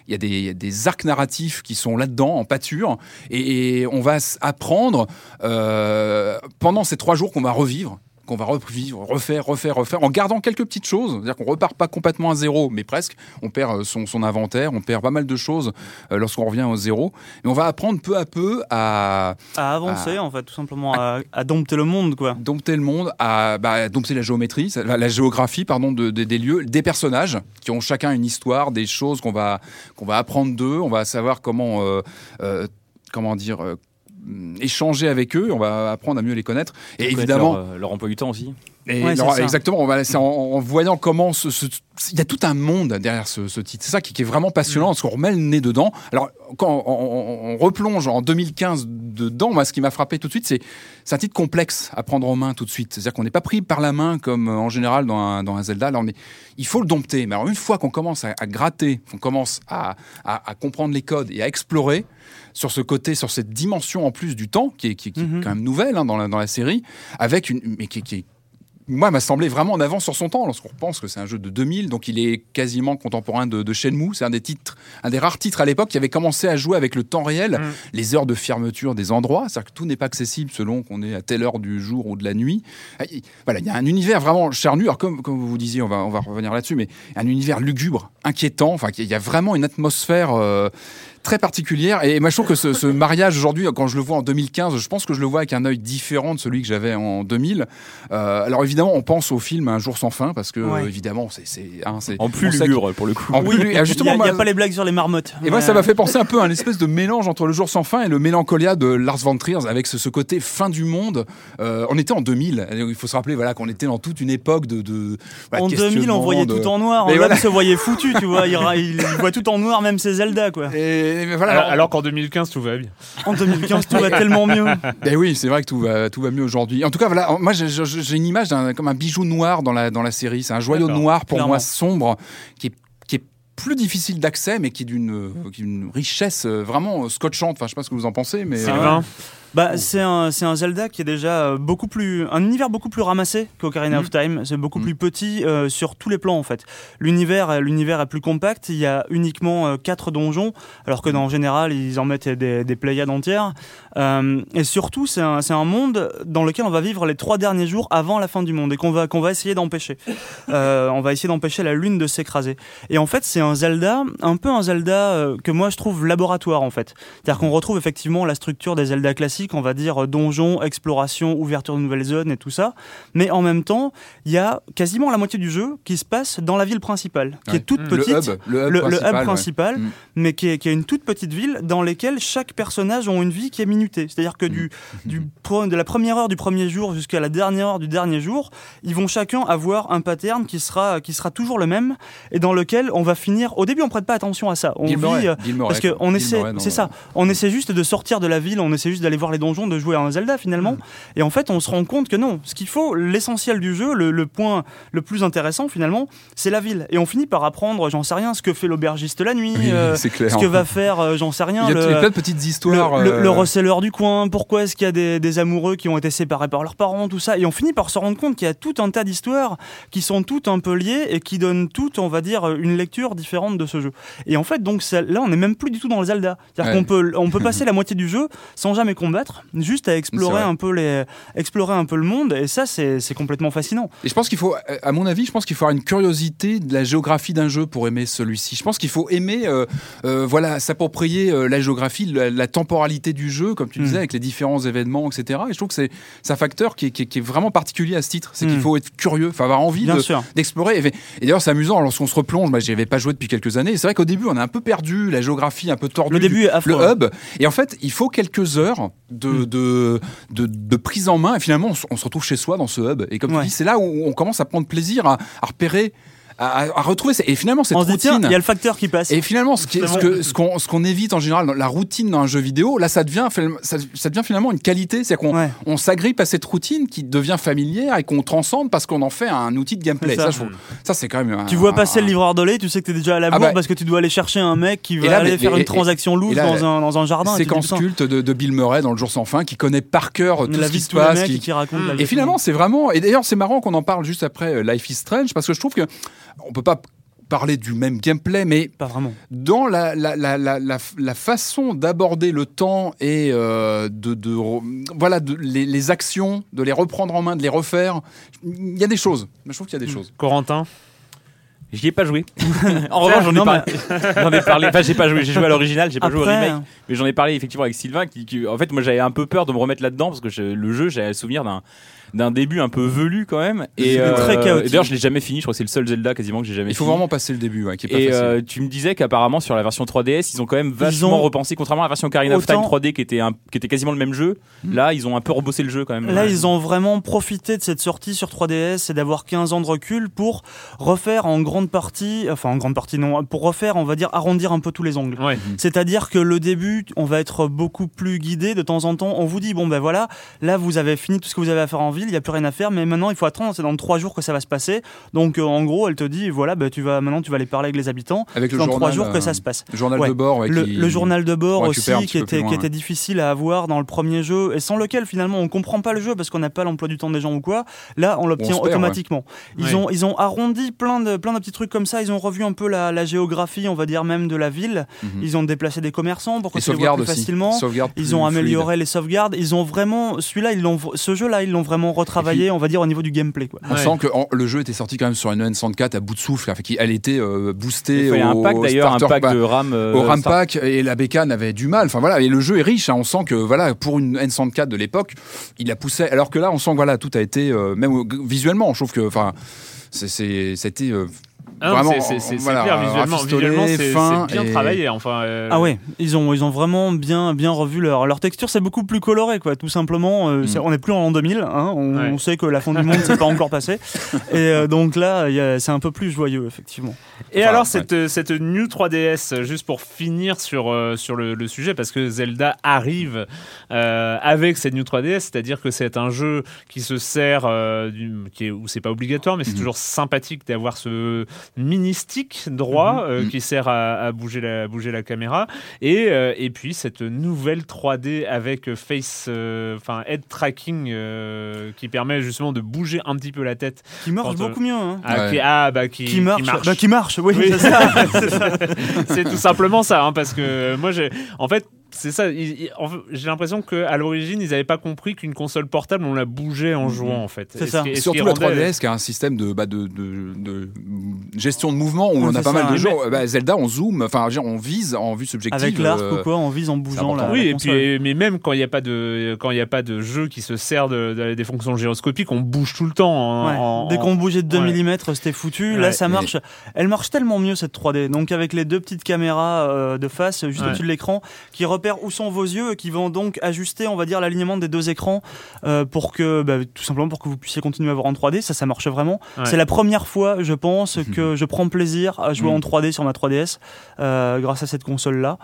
il y a des, des arcs narratifs qui sont là-dedans en pâture et, et on va apprendre euh, pendant ces trois jours qu'on va revivre qu'on va revivre, refaire, refaire, refaire, en gardant quelques petites choses. C'est-à-dire qu'on repart pas complètement à zéro, mais presque. On perd euh, son, son inventaire, on perd pas mal de choses euh, lorsqu'on revient au zéro. Mais on va apprendre peu à peu à À avancer, en fait, tout simplement, à, à dompter le monde, quoi. dompter le monde, à bah, dompter la géométrie, la, la géographie, pardon, de, de- des lieux, des personnages qui ont chacun une histoire, des choses qu'on va qu'on va apprendre d'eux. On va savoir comment euh, euh, comment dire. Échanger avec eux, on va apprendre à mieux les connaître. Et évidemment, leur, euh, leur emploi du temps aussi. Et Ouais, alors, exactement, en, en voyant comment ce, ce- il y a tout un monde derrière ce, ce titre. C'est ça qui, qui est vraiment passionnant, Mm. parce qu'on remet le nez dedans. Alors, quand on, on- on replonge en 2015 dedans, moi, ce qui m'a frappé tout de suite, c'est c'est un titre complexe à prendre en main tout de suite. C'est-à-dire qu'on n'est pas pris par la main comme euh, en général dans un, dans un Zelda. Là, on est, il faut le dompter. Mais alors, une fois qu'on commence à, à gratter, qu'on commence à, à- à comprendre les codes et à explorer sur ce côté, sur cette dimension en plus du temps, qui est, qui Mhm. quand même nouvelle hein, dans, la, dans la série, avec une, mais qui, qui est moi, m'a semblé vraiment en avance sur son temps lorsqu'on pense que c'est un jeu de 2000, donc il est quasiment contemporain de, de Shenmue. C'est un des titres, un des rares titres à l'époque qui avait commencé à jouer avec le temps réel, Mm. les heures de fermeture des endroits. C'est-à-dire que tout n'est pas accessible selon qu'on est à telle heure du jour ou de la nuit. Ah, il- Voilà, il y a un univers vraiment charnu. Alors comme, comme vous disiez, on va, on va revenir là-dessus, mais un univers lugubre, inquiétant. Enfin, il y a vraiment une atmosphère. euh, très particulière et moi je trouve que ce, ce mariage aujourd'hui quand je le vois en 2015 je pense que je le vois avec un œil différent de celui que j'avais en 2000 Euh, alors évidemment on pense au film Un jour sans fin parce que Ouais. évidemment c'est c'est hein, c'est- En plus lugubre pour le coup. en Oui, plus- il ah, justement n'y a, pas les blagues sur les marmottes. et moi, ça m'a fait penser un peu à un espèce de mélange entre Le Jour sans fin et le Mélancolia de Lars von Trier, avec ce, ce côté fin du monde. Euh, on était en 2000. Et Il faut se rappeler voilà, qu'on était dans toute une époque de. de voilà, En de 2000, on voyait de- tout en noir. Mais L'homme voilà. se voyait foutu, tu vois. Il, il- il voit tout en noir, même ses Zelda, quoi. Et, mais voilà, Alors, qu'en 2015, tout va bien. En 2015, tout va [laughs] tellement mieux. Ben oui, c'est vrai que tout va, tout va mieux aujourd'hui. En tout cas, voilà, moi j'ai- une image comme un bijou noir dans la, dans la série. C'est un joyau noir pour clairement. moi sombre qui est, qui est plus difficile d'accès, mais qui est d'une euh, richesse euh, vraiment euh, scotchante. Enfin, je sais pas ce que vous en pensez, mais euh, Sylvain, Bah, c'est un, c'est un Zelda qui est déjà euh, beaucoup plus. Un univers beaucoup plus ramassé qu'Ocarina of Time. C'est beaucoup Mm. plus petit euh, sur tous les plans, en fait. L'univers euh, l'univers est plus compact. Il y a uniquement euh, quatre donjons, alors que dans en général, ils en mettent des, des pléiades entières. Euh, et surtout, c'est un, c'est un monde dans lequel on va vivre les trois derniers jours avant la fin du monde et qu'on va, qu'on va essayer d'empêcher. [laughs] On va essayer d'empêcher la lune de s'écraser. Et en fait, c'est un Zelda, un peu un Zelda que moi je trouve laboratoire en fait. C'est-à-dire qu'on retrouve effectivement la structure des Zelda classiques, on va dire euh, donjon, exploration, ouverture de nouvelles zones et tout ça. Mais en même temps, il y a quasiment la moitié du jeu qui se passe dans la ville principale, qui Ouais. est toute Mm. le petite. hub, le hub Le, le principal. hub principal, Mm. mais qui est, qui est une toute petite ville dans laquelle chaque personnage a une vie qui est minutée. C'est-à-dire que du, [laughs] du, pro- de la première heure du premier jour jusqu'à la dernière heure du dernier jour, ils vont chacun avoir un pattern qui sera, qui sera toujours le même et dans lequel on va finir. Au début, on prête pas attention à ça. On vit, euh, parce qu'on essaie, c'est ça, on essaie juste de sortir de la ville, on essaie juste d'aller voir les donjons, de jouer à un Zelda finalement. Et en fait, on se rend compte que non, ce qu'il faut, l'essentiel du jeu, le, le point le plus intéressant finalement, c'est la ville. Et on finit par apprendre, j'en sais rien, ce que fait l'aubergiste la nuit, Oui, euh, clair. ce que va faire, euh, j'en sais rien, Il y a le, plein de petites histoires. le, le, euh, le receleur du coin, pourquoi est-ce qu'il y a des, des amoureux qui ont été séparés par leurs parents, tout ça. Et on finit par se rendre compte qu'il y a tout un tas d'histoires qui sont toutes un peu liées et qui donnent toutes, on va dire, une lecture différente de ce jeu. Et en fait, donc là, on n'est même plus du tout dans le Zelda. C'est-à-dire Ouais. qu'on peut, on peut [laughs] passer la moitié du jeu sans jamais combattre. Juste à explorer un peu les, explorer un peu le monde. Et ça, c'est complètement fascinant. Et je pense qu'il faut, à mon avis, je pense qu'il faut avoir une curiosité de la géographie d'un jeu pour aimer celui-ci. Je pense qu'il faut aimer, euh, euh, voilà, s'approprier euh, la géographie, la, la temporalité du jeu, comme tu Mm. disais, avec les différents événements, etc. Et je trouve que c'est un facteur qui est, qui est- qui est vraiment particulier à ce titre. C'est qu'il Mm. faut être curieux, avoir envie de- d'explorer. Et, et d'ailleurs, c'est amusant, lorsqu'on se replonge, moi, j'y avais pas joué depuis quelques années. C'est vrai qu'au début, on a un peu perdu la géographie, un peu tordue. Le début du- est affreux. Le hub. Et en fait, il faut quelques heures de, Mm. de, de, de prise en main. Et finalement, on, se- on se retrouve chez soi dans ce hub. Et comme Ouais. tu dis, c'est là où on commence à prendre plaisir à, à repérer, à, à retrouver. Et finalement, cette On routine. il y a le facteur qui passe. Et finalement, ce qu'on ce qu'on évite en général la routine dans un jeu vidéo, là, ça devient, ça, ça devient finalement une qualité. C'est qu'on Ouais. on s'agrippe à cette routine qui devient familière et qu'on transcende parce qu'on en fait un outil de gameplay. Ça. Ça, c'est quand même. un- Tu vois passer un- le livreur de lait, tu sais que t'es déjà à la Ah bourre bah. parce que tu dois aller chercher un mec qui va là, aller mais- faire et- une transaction là, dans, un, dans un jardin. séquence culte de, de Bill Murray dans Le Jour sans fin qui connaît par cœur tout la ce vie qui se passe. qui- qui Et finalement, c'est vraiment. Et d'ailleurs, c'est marrant qu'on en parle juste après euh, Life is Strange parce que je trouve que on peut pas parler du même gameplay, mais. Pas vraiment. dans la, la, la, la, la, la façon d'aborder le temps et euh, de, de re- voilà de, les, les actions, de les reprendre en main, de les refaire, il y a des choses. Je trouve qu'il y a des choses. Corentin J'y ai pas joué. [laughs] en revanche, [laughs] j'en ai, parlé. Enfin, j'ai pas joué. J'ai joué à l'original, j'ai pas joué au remake. Mais j'en ai parlé effectivement avec Sylvain. Qui, qui- en fait, moi, j'avais un peu peur de me remettre là-dedans parce que je- le jeu, j'avais le souvenir d'un d'un début un peu velu quand même. Et C'est très chaotique. D'ailleurs, je l'ai jamais fini. Je crois que c'est le seul Zelda quasiment que j'ai jamais Il faut fini. vraiment passer le début, ouais, qui est pas Et facile. euh, tu me disais qu'apparemment sur la version 3DS, ils ont quand même vachement ont- repensé, contrairement à la version Ocarina of Time Autant- 3D qui était, un- qui était quasiment le même jeu. Là, ils ont un peu rebossé le jeu quand même. Là, Ouais. ils ont vraiment profité de cette sortie sur 3DS et d'avoir 15 ans de recul pour refaire en grande partie, enfin en grande partie non, pour refaire, on va dire, arrondir un peu tous les angles. Ouais. C'est-à-dire que le début, on va être beaucoup plus guidé. De temps en temps, on vous dit bon ben voilà, là vous avez fini tout ce que vous avez à faire en ville, il y a plus rien à faire, mais maintenant il faut attendre. C'est dans trois jours que ça va se passer. Donc euh, en gros, elle te dit voilà, ben, tu vas maintenant tu vas aller parler avec les habitants. Avec le dans journal, trois jours que euh, ça se passe. Le journal Ouais. de bord, ouais, le, qui- le journal de bord aussi qui était, plus loin, qui était ouais. difficile à avoir dans le premier jeu et sans lequel finalement on comprend pas le jeu parce qu'on n'a pas l'emploi du temps des gens ou quoi. Là, on l'obtient automatiquement. Ils Ouais. ont ils ont arrondi plein de plein de petits trucs comme ça. Ils ont revu un peu la, la géographie, on va dire même de la ville. Mhm. Ils ont déplacé des commerçants pour que sauvegardes plus aussi. facilement. Ils plus ont amélioré les sauvegardes. Ils ont vraiment celui-là, ils l'ont ce jeu-là, ils l'ont vraiment retravaillé, on va dire au niveau du gameplay. Quoi. On Ouais. sent que en- le jeu était sorti quand même sur une N64 à bout de souffle. Enfin, qui- elle était euh, boostée Il y a un au pack d'ailleurs, un starter pack pack. de RAM. euh, au RAM Star- pack et la bécane avait du mal. Enfin voilà, et le jeu est riche. hein. On sent que voilà, pour une N64 de l'époque, il la poussait. Alors que là, on sent que voilà, tout a été euh, même visuellement. Je trouve que enfin, c'était euh, Ah c'est- c'est c'est voilà, clair visuellement, c'est fin c'est bien et- travaillé. Enfin, euh, Ah ouais, ils ont, ils ont vraiment bien, bien revu leur, leur texture. C'est beaucoup plus coloré, quoi. Tout simplement, euh, c'est- on n'est plus en l'an 2000. Hein, on, Ouais. on sait que la fin du monde c'est pas encore passé. [laughs] Et euh, donc là, il y a- c'est un peu plus joyeux, effectivement. Et Enfin, alors ouais. cette, cette New 3DS, euh, juste pour finir sur, euh, sur le, le sujet, parce que Zelda arrive euh, avec cette New 3DS, c'est-à-dire que c'est un jeu qui se sert, euh, du, qui est, où c'est pas obligatoire, mais c'est Mhm. toujours sympathique d'avoir ce mini stick droit euh, Mhm. qui sert à, à bouger, la, bouger la caméra, et, euh, et puis cette nouvelle 3D avec face, euh, enfin head tracking euh, qui permet justement de bouger un petit peu la tête. Qui marche Quand, euh, beaucoup mieux. Hein. Ah, Ouais. qui, ah, bah, qui, Qui marche, bah, qui marche, oui, Oui. c'est ça. [laughs] c'est ça. C'est tout simplement ça, hein, parce que moi, j'ai, en fait, c'est ça. J'ai l'impression qu'à l'origine, ils n'avaient pas compris qu'une console portable, on la bougeait en jouant, en fait. C'est ce ça. qui- ce Surtout la rendait- 3DS qui a un système de, bah, de, de, de gestion de mouvement où on a pas ça, mal de jeux. Bah, Zelda, on zoome, enfin, on vise en vue subjective. Avec l'arc euh, ou quoi, on vise en bougeant la, Oui, la et puis, mais même quand il n'y a pas de quand il y a pas de jeu qui se sert de, de- des fonctions gyroscopiques, on bouge tout le temps. en- Ouais. en- Dès qu'on bougeait de 2 ouais. mm, c'était foutu. Ouais. Là, ça marche. Elle marche tellement mieux cette 3D. Donc avec les deux petites caméras euh, de face juste Ouais. au-dessus de l'écran qui où sont vos yeux qui vont donc ajuster, on va dire, l'alignement des deux écrans euh, pour que, bah, tout simplement, pour que vous puissiez continuer à voir en 3D. Ça, ça marche vraiment. Ouais. C'est la première fois, je pense, [laughs] que je prends plaisir à jouer Mhm. en 3D sur ma 3DS euh, grâce à cette console-là.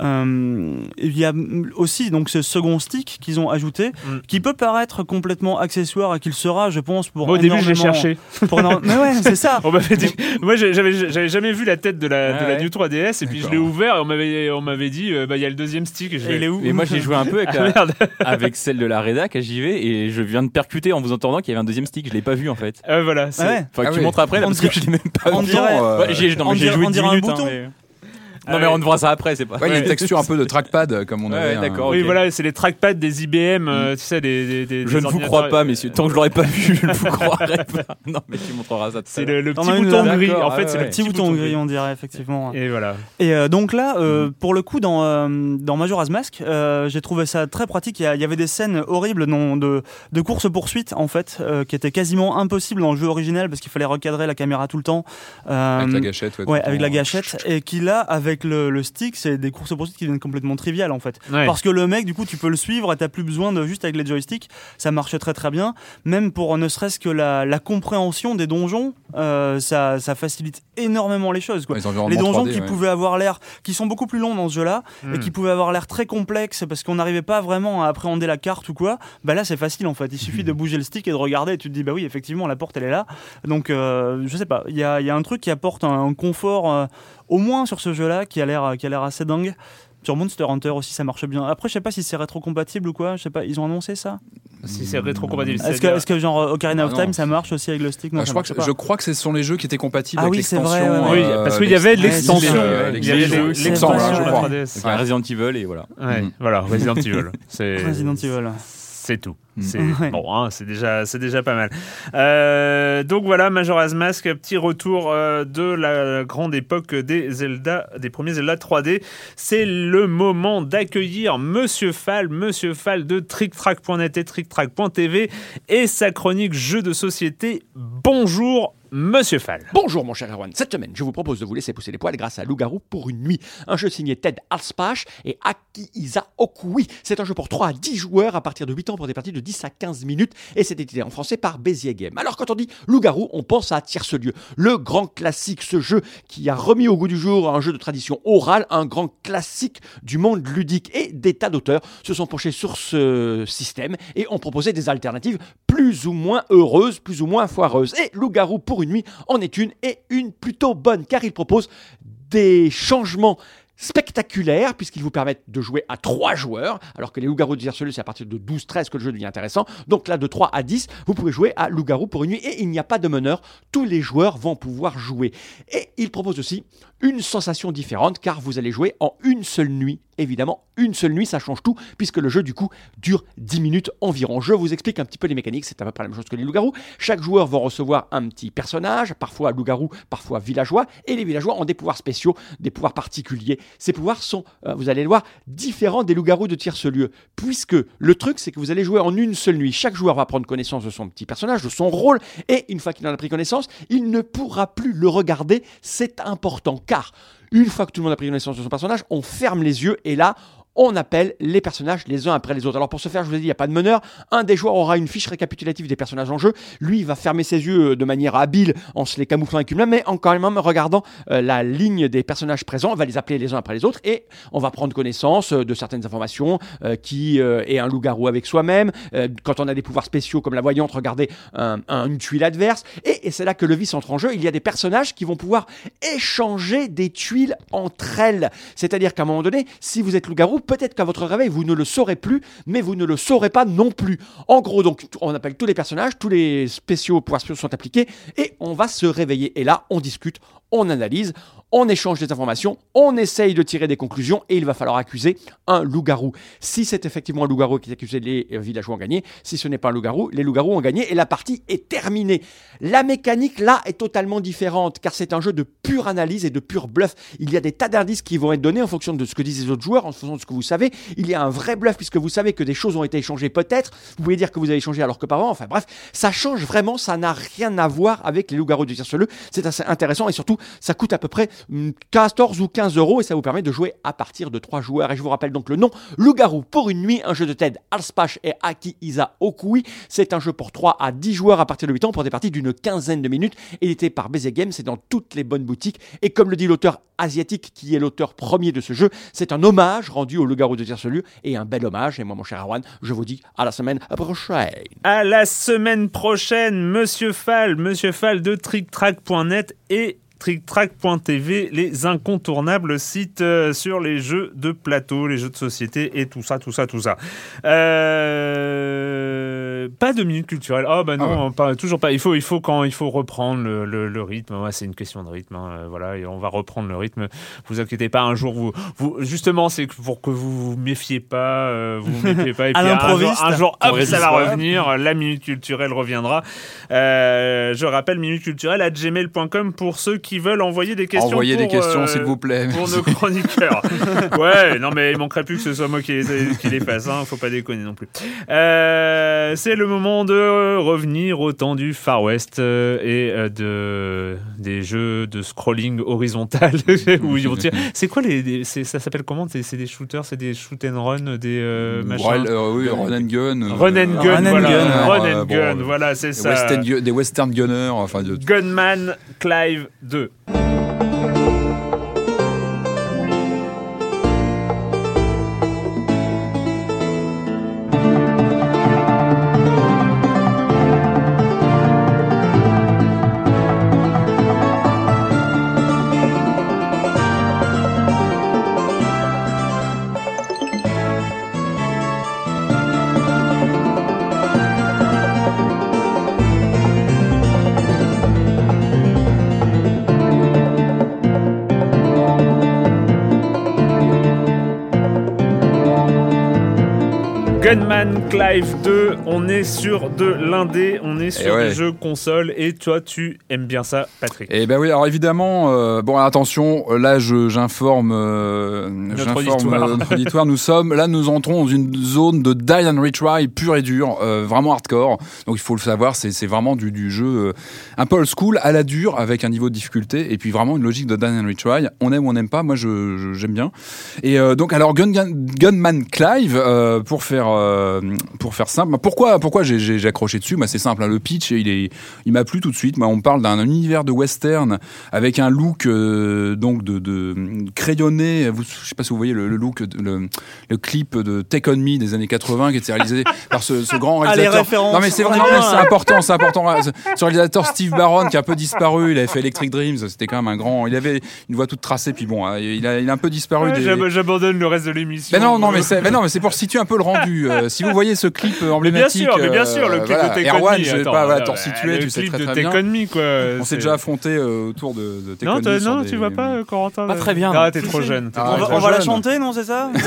Euh, il y a aussi donc ce second stick qu'ils ont ajouté, Mm. qui peut paraître complètement accessoire et qu'il sera, je pense, pour Moi, au début, je l'ai énormément- cherché. pour énorme- Mais ouais, c'est ça. [laughs] On m'avait dit- Moi, j'ai- j'avais j'avais jamais vu la tête de la, de Ah la ouais. New 3DS, et puis je l'ai ouvert, et on m'avait on m'avait dit, euh, bah, il y a le deuxième stick. Et je Et il est où Et moi j'ai joué un peu avec, Ah, [laughs] la- avec celle de la rédac à JV et je viens de percuter en vous entendant qu'il y avait un deuxième stick, je l'ai pas vu en fait. Ah, voilà. Ouais. Enfin, que Ah tu oui. montres après là parce que je l'ai même pas vu. euh, Ouais, j'ai j'ai joué on 10 dirait un minutes. Hein, bouton. mais- Non, mais on voit ça après, c'est pas. Ouais, il y a une texture un peu de trackpad comme on Ouais, avait. d'accord. Oui, voilà, c'est les trackpads des IBM, euh, tu sais, des, des- des- Je ne vous crois pas, messieurs. Tant que je l'aurais pas vu, je ne vous croirais pas. [laughs] Non, mais tu montreras ça. C'est le, petit bouton gris. En fait, c'est ouais. le Petit bouton gris, on dirait, effectivement. Et voilà. Et euh, donc là, euh, pour le coup, dans, euh, dans Majora's Mask, euh, j'ai trouvé ça très pratique. Il y, a- il y avait des scènes horribles non, de, de course-poursuite, en fait, euh, qui étaient quasiment impossibles dans le jeu original parce qu'il fallait recadrer la caméra tout le temps. Avec la gâchette. Ouais, avec la gâchette. Et qui là, avec le, le stick, c'est des courses-poursuites qui deviennent complètement triviales, en fait. Ouais. Parce que le mec, du coup, tu peux le suivre et t'as plus besoin de juste avec les joysticks. Ça marche très très bien. Même pour ne serait-ce que la, la compréhension des donjons, euh, ça, ça facilite énormément les choses. Quoi. Les donjons 3D, qui ouais. pouvaient avoir l'air, qui sont beaucoup plus longs dans ce jeu-là, et Hmm. qui pouvaient avoir l'air très complexes parce qu'on n'arrivait pas vraiment à appréhender la carte ou quoi, bah là c'est facile en fait. Il suffit de bouger le stick et de regarder et tu te dis bah oui effectivement la porte elle est là. Donc euh, je sais pas, il y a, il y a un truc qui apporte un, un confort euh, au moins sur ce jeu-là qui a l'air qui a l'air assez dingue. Sur Monster Hunter aussi ça marche bien. Après je sais pas si c'est rétro-compatible ou quoi, je sais pas, ils ont annoncé ça? Si c'est rétro-compatible. Est-ce que, c'est-à-dire- est-ce que genre Ocarina Ah of non. Time ça marche aussi avec le stick? Non, Ah, je, crois que, je crois que ce sont les jeux qui étaient compatibles Ah avec oui, c'est vrai, l'extension. Oui, euh, parce qu'il y avait l'ex- l'extension. euh, Il y avait l'extension, l'extension il me semble, sur je la crois. 3DS. Donc, un Resident Evil et voilà. Ouais, Mhm. voilà, Resident Evil. C'est Resident Evil. C'est tout. Mhm. C'est Ouais. bon, hein, c'est déjà, c'est déjà pas mal. Euh, donc voilà, Majora's Mask, petit retour euh, de la grande époque des Zelda, des premiers Zelda 3D. C'est le moment d'accueillir Monsieur Fall, Monsieur Fall de TrickTrack.net et TrickTrack.tv et sa chronique jeux de société. Bonjour, Monsieur Fall. Bonjour mon cher Erwan, cette semaine je vous propose de vous laisser pousser les poils grâce à Loup-Garou pour une nuit. Un jeu signé Ted Alspach et Akihisa Okui. C'est un jeu pour 3 à 10 joueurs à partir de 8 ans pour des parties de 10 à 15 minutes et c'est édité en français par Bézier. Alors quand on dit Loup-Garou, on pense à Tierce-Lieu, le grand classique, ce jeu qui a remis au goût du jour un jeu de tradition orale, un grand classique du monde ludique et des tas d'auteurs se sont penchés sur ce système et ont proposé des alternatives plus ou moins heureuses, plus ou moins foireuses. Et Loup-Garou pour une nuit en est une et une plutôt bonne car il propose des changements spectaculaires puisqu'ils vous permettent de jouer à 3 joueurs alors que les loups-garous de Tierceleux c'est à partir de 12-13 que le jeu devient intéressant. Donc là de 3 à 10 vous pouvez jouer à loup-garou pour une nuit et il n'y a pas de meneur. Tous les joueurs vont pouvoir jouer. Et il propose aussi une sensation différente car vous allez jouer en une seule nuit. Évidemment une seule nuit ça change tout puisque le jeu du coup dure 10 minutes environ. Je vous explique un petit peu les mécaniques c'est à peu près la même chose que les loups-garous. Chaque joueur va recevoir un petit personnage parfois loup-garou parfois villageois et les villageois ont des pouvoirs spéciaux des pouvoirs particuliers ces pouvoirs sont euh, vous allez le voir différents des loups-garous de tierce-lieu puisque le truc c'est que vous allez jouer en une seule nuit. Chaque joueur va prendre connaissance de son petit personnage de son rôle et une fois qu'il en a pris connaissance il ne pourra plus le regarder. C'est important car une fois que tout le monde a pris connaissance de son personnage, on ferme les yeux et là, on appelle les personnages les uns après les autres. Alors pour ce faire, je vous ai dit, il n'y a pas de meneur. Un des joueurs aura une fiche récapitulative des personnages en jeu. Lui, il va fermer ses yeux de manière habile en se les camouflant avec une main, mais en quand même regardant euh, la ligne des personnages présents. On va les appeler les uns après les autres et on va prendre connaissance euh, de certaines informations euh, qui euh, est un loup-garou avec soi-même. Euh, quand on a des pouvoirs spéciaux comme la voyante, un- une tuile adverse. Et, et c'est là que le vice entre en jeu. Il y a des personnages qui vont pouvoir échanger des tuiles entre elles. C'est-à-dire qu'à un moment donné, si vous êtes loup-garou, peut-être qu'à votre réveil, vous ne le saurez plus, mais vous ne le saurez pas non plus. En gros, donc, on appelle tous les personnages, tous les spéciaux pouvoirs spéciaux sont appliqués, et on va se réveiller. Et là, on discute, on analyse, on échange des informations, on essaye de tirer des conclusions, et il va falloir accuser un loup-garou. Si c'est effectivement un loup-garou qui est accusé, les euh, villageois ont gagné. Si ce n'est pas un loup-garou, les loups-garous ont gagné, et la partie est terminée. La mécanique, là, est totalement différente, car c'est un jeu de pure analyse et de pur bluff. Il y a des tas d'indices qui vont être donnés en fonction de ce que disent les autres joueurs, en fonction de ce que vous savez. Il y a un vrai bluff, puisque vous savez que des choses ont été échangées peut-être. Vous pouvez dire que vous avez échangé alors que pas vraiment. Enfin bref, ça change vraiment, ça n'a rien à voir avec les loups-garous de Tierceleux. C'est assez intéressant, et surtout, ça coûte à peu près 14 ou 15 euros, et ça vous permet de jouer à partir de 3 joueurs. Et je vous rappelle donc le nom, Loup-garou pour une nuit, un jeu de Ted Alspach et Akihisa Okui. C'est un jeu pour 3 à 10 joueurs à partir de 8 ans pour des parties d'une quinzaine de minutes, édité par BZ Games, c'est dans toutes les bonnes boutiques. Et comme le dit l'auteur asiatique qui est l'auteur premier de ce jeu, c'est un hommage rendu au loup-garou de Tierceleux, et un bel hommage. Et moi, mon cher Arwan, je vous dis à la semaine prochaine. À la semaine prochaine, Monsieur Fall, Monsieur Fall de TrickTrack.net et TrickTrack.tv, les incontournables sites euh, sur les jeux de plateau, les jeux de société et tout ça, tout ça, tout ça. Euh, Pas de minute culturelle. Oh bah non, Ah ouais. pas, toujours pas. Il faut, il faut quand il faut reprendre le, le- le rythme. Ouais, c'est une question de rythme. hein. Euh, Voilà, et on va reprendre le rythme. Vous inquiétez pas. Un jour, vous, vous justement, c'est pour que vous vous méfiez pas, euh, vous vous [laughs] méfiez pas. Et puis un jour, un jour, hop, ça va revenir. La minute culturelle reviendra. Euh, je rappelle minute culturelle à gmail.com pour ceux qui veulent envoyer des questions. Envoyez des pour, questions, euh, s'il vous plaît. pour nos [laughs] chroniqueurs. ouais, non mais il manquerait plus que ce soit moi qui les, qui les fasse, hein, faut pas déconner non plus. Euh, c'est le moment de revenir au temps du Far West euh, et de des jeux de scrolling horizontal [laughs] où ils vont dire- C'est quoi les, les- ça s'appelle comment? C'est des shooters, c'est des shoot and run, des euh, machins. Euh, oui, run and gun. Run and gun, Run and voilà. gun, Run and voilà, c'est des ça. western, des western gunners, enfin de, Gunman Clive 2. Gunman Clive 2, on est sur de l'indé, on est sur ouais. des jeux console et toi tu aimes bien ça Patrick. Eh ben oui, alors évidemment, euh, bon attention, euh, là je j'informe euh, auditoire. euh, notre auditoire. Nous sommes là, nous entrons dans une zone de die and retry pur et dur, euh, vraiment hardcore. Donc il faut le savoir, c'est c'est vraiment du, du jeu euh, un peu old school à la dure avec un niveau de difficulté et puis vraiment une logique de die and retry. On aime ou on n'aime pas, moi je je- j'aime bien. Et euh, donc alors Gun, Gun- Gunman Clive euh, pour faire euh, pour faire simple. bah, Pourquoi pourquoi j'ai accroché dessus? Bah c'est simple, hein, le pitch il est il m'a plu tout de suite. Moi on parle d'un univers de western avec un look euh, donc de, de crayonné. Vous, je sais pas si vous voyez le, le look, le, le clip de Take On Me des années 80 qui était réalisé [laughs] par ce, ce grand Ah, réalisateur. références. non mais c'est hein. important, c'est important. [laughs] Ce réalisateur Steve Barron qui a un peu disparu, il avait fait Electric Dreams, c'était quand même un grand. Il avait une voix toute tracée, puis bon, hein, il a, il a un peu disparu. Ouais, des- j'ab- J'abandonne le reste de l'émission. mais non, non, mais c'est, mais non, mais c'est pour situer un peu le rendu. Euh, si vous voyez ce clip euh, Mais bien emblématique, sûr, mais bien euh, sûr, le clip voilà, de Take On Erwan, Me, je vais attends, pas voilà, t'en situer, le tu sais clip très de très bien. On Me, quoi. On s'est déjà affronté euh, autour de, de Take Non, On Me non, des- tu vas pas, euh, Corentin. Pas très bien, Ah, t'es trop jeune. Ah, trop On va, on la jeune. chanter, non, c'est ça [laughs]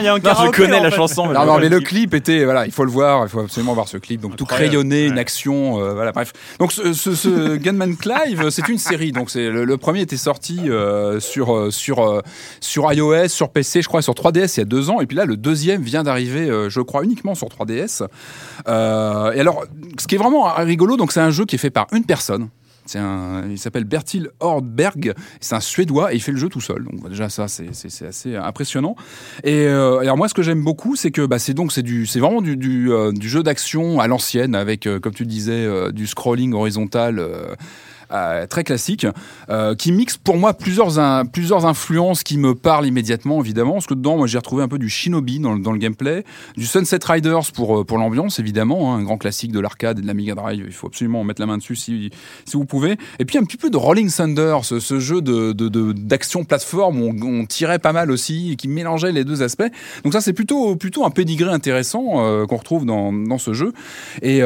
Il y a un Non, je connais en la fait. chanson. mais Non, je mais le clip était, voilà, il faut le voir, il faut absolument voir ce clip. Donc tout crayonné, une action, euh, voilà, bref. Donc ce, [laughs] Gunman Clive, c'est une série. Donc c'est le, premier était sorti euh, sur euh, sur euh, sur iOS, sur PC, je crois, sur 3DS il y a deux ans. Et puis là, le deuxième vient d'arriver, euh, je crois, uniquement sur 3DS. Euh, et alors, ce qui est vraiment rigolo, donc c'est un jeu qui est fait par une personne. Il s'appelle Bertil Hordberg, c'est un Suédois et il fait le jeu tout seul. Donc déjà ça c'est assez impressionnant. Et euh, alors moi ce que j'aime beaucoup c'est que bah, c'est donc c'est du c'est vraiment du euh, jeu d'action à l'ancienne avec comme tu disais du scrolling horizontal. Euh, très classique, euh, qui mixe pour moi plusieurs, plusieurs influences qui me parlent immédiatement, évidemment, parce que dedans, moi, j'ai retrouvé un peu du Shinobi dans, dans le gameplay, du Sunset Riders pour, euh, pour l'ambiance, évidemment, hein, un grand classique de l'arcade et de la Mega Drive, il faut absolument mettre la main dessus si, si vous pouvez. Et puis un petit peu de Rolling Thunder, ce, jeu de, de, de- d'action plateforme où on, tirait pas mal aussi, et qui mélangeait les deux aspects. Donc ça, c'est plutôt, plutôt un pédigré intéressant qu'on retrouve dans, dans ce jeu. Et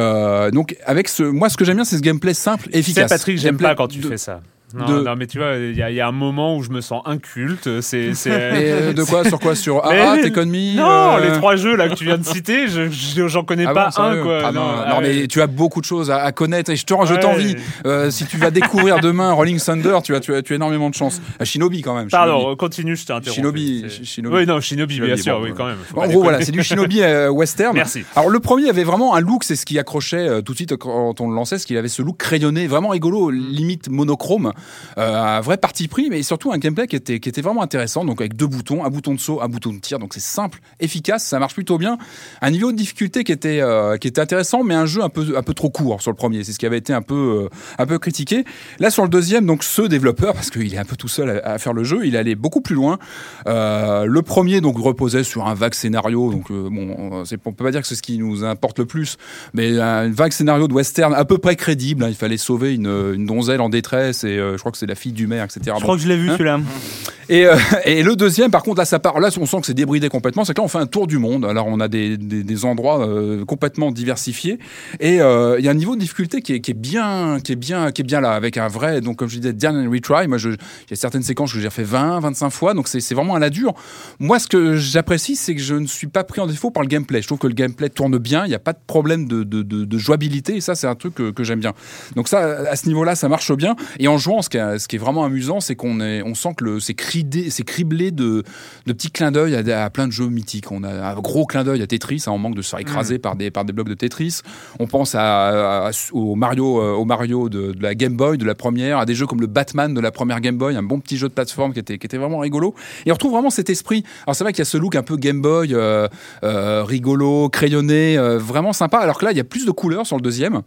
donc, avec ce, moi, ce que j'aime bien, c'est ce gameplay simple efficace. Patrick, Gameplay pas quand tu de- fais ça. Non, de- non, mais tu vois, il y, a- il y a un moment où je me sens inculte. C'est, [laughs] euh, de quoi Sur quoi Sur AA, Take On Me Non, euh, les trois jeux là que tu viens de citer, je, je- j'en connais ah pas bon, un quoi. Ah non, non, non, ah mais tu as beaucoup de choses à, à connaître et je, te- je Ouais. t'envie. Euh, si tu vas découvrir demain Rolling Thunder, tu as, tu as, tu as énormément de chance. À Shinobi quand même. Pardon, Shinobi. continue, je t'ai interrompu. Shinobi. Oui, non, Shinobi, bien Shinobi, sûr, bon, oui, euh, quand même. En gros, voilà, c'est du Shinobi euh, western. Merci. Alors le premier avait vraiment un look, c'est ce qui accrochait euh, tout de suite quand on le lançait, ce qu'il avait ce look crayonné, vraiment rigolo, limite monochrome, euh, un vrai parti pris, mais surtout un gameplay qui était qui était vraiment intéressant. Donc avec deux boutons, un bouton de saut, un bouton de tir, donc c'est simple, efficace, ça marche plutôt bien. Un niveau de difficulté qui était euh, qui était intéressant, mais un jeu un peu un peu trop court sur le premier. C'est ce qui avait été un peu euh, un peu critiqué. Là sur le deuxième, donc ce développeur, parce qu'il est un peu tout seul à, faire le jeu, il allait beaucoup plus loin. Euh, le premier donc reposait sur un vague scénario, donc euh, bon, euh, on peut pas dire que c'est ce qui nous importe le plus, mais un vague scénario de western à peu près crédible. hein. Il fallait sauver une, une donzelle en détresse et euh, je crois que c'est la fille du maire, etc. Je Bon. crois que je l'ai vu Hein celui-là. Et, euh, et le deuxième, par contre, là, ça part. Là, on sent que c'est débridé complètement. C'est que là, on fait un tour du monde. Alors, on a des, des, des endroits euh, complètement diversifiés. Et euh, il y a un niveau de difficulté qui est, qui est bien, qui est bien, qui est bien là, avec un vrai. Donc, comme je disais, dernier retry. Moi, il y a certaines séquences que j'ai fait 20, 25 fois. Donc, c'est c'est vraiment à la dure. Moi, ce que j'apprécie, c'est que je ne suis pas pris en défaut par le gameplay. Je trouve que le gameplay tourne bien. Il n'y a pas de problème de, de, de, de jouabilité. Et ça, c'est un truc que, que j'aime bien. Donc, ça, à ce niveau-là, ça marche bien. Et en jouant, ce qui est, ce qui est vraiment amusant, c'est qu'on est, on sent que c'est criblé de, de petits clins d'œil à, à plein de jeux mythiques. On a un gros clin d'œil à Tetris, hein, on manque de se faire écraser par, des, par des blocs de Tetris. On pense à, à- au Mario, euh, au Mario de, de la Game Boy, de la première, à des jeux comme le Batman de la première Game Boy, un bon petit jeu de plateforme qui était, qui était vraiment rigolo. Et on retrouve vraiment cet esprit. Alors c'est vrai qu'il y a ce look un peu Game Boy, euh, euh, rigolo, crayonné, euh, vraiment sympa. Alors que là, il y a plus de couleurs sur le deuxième.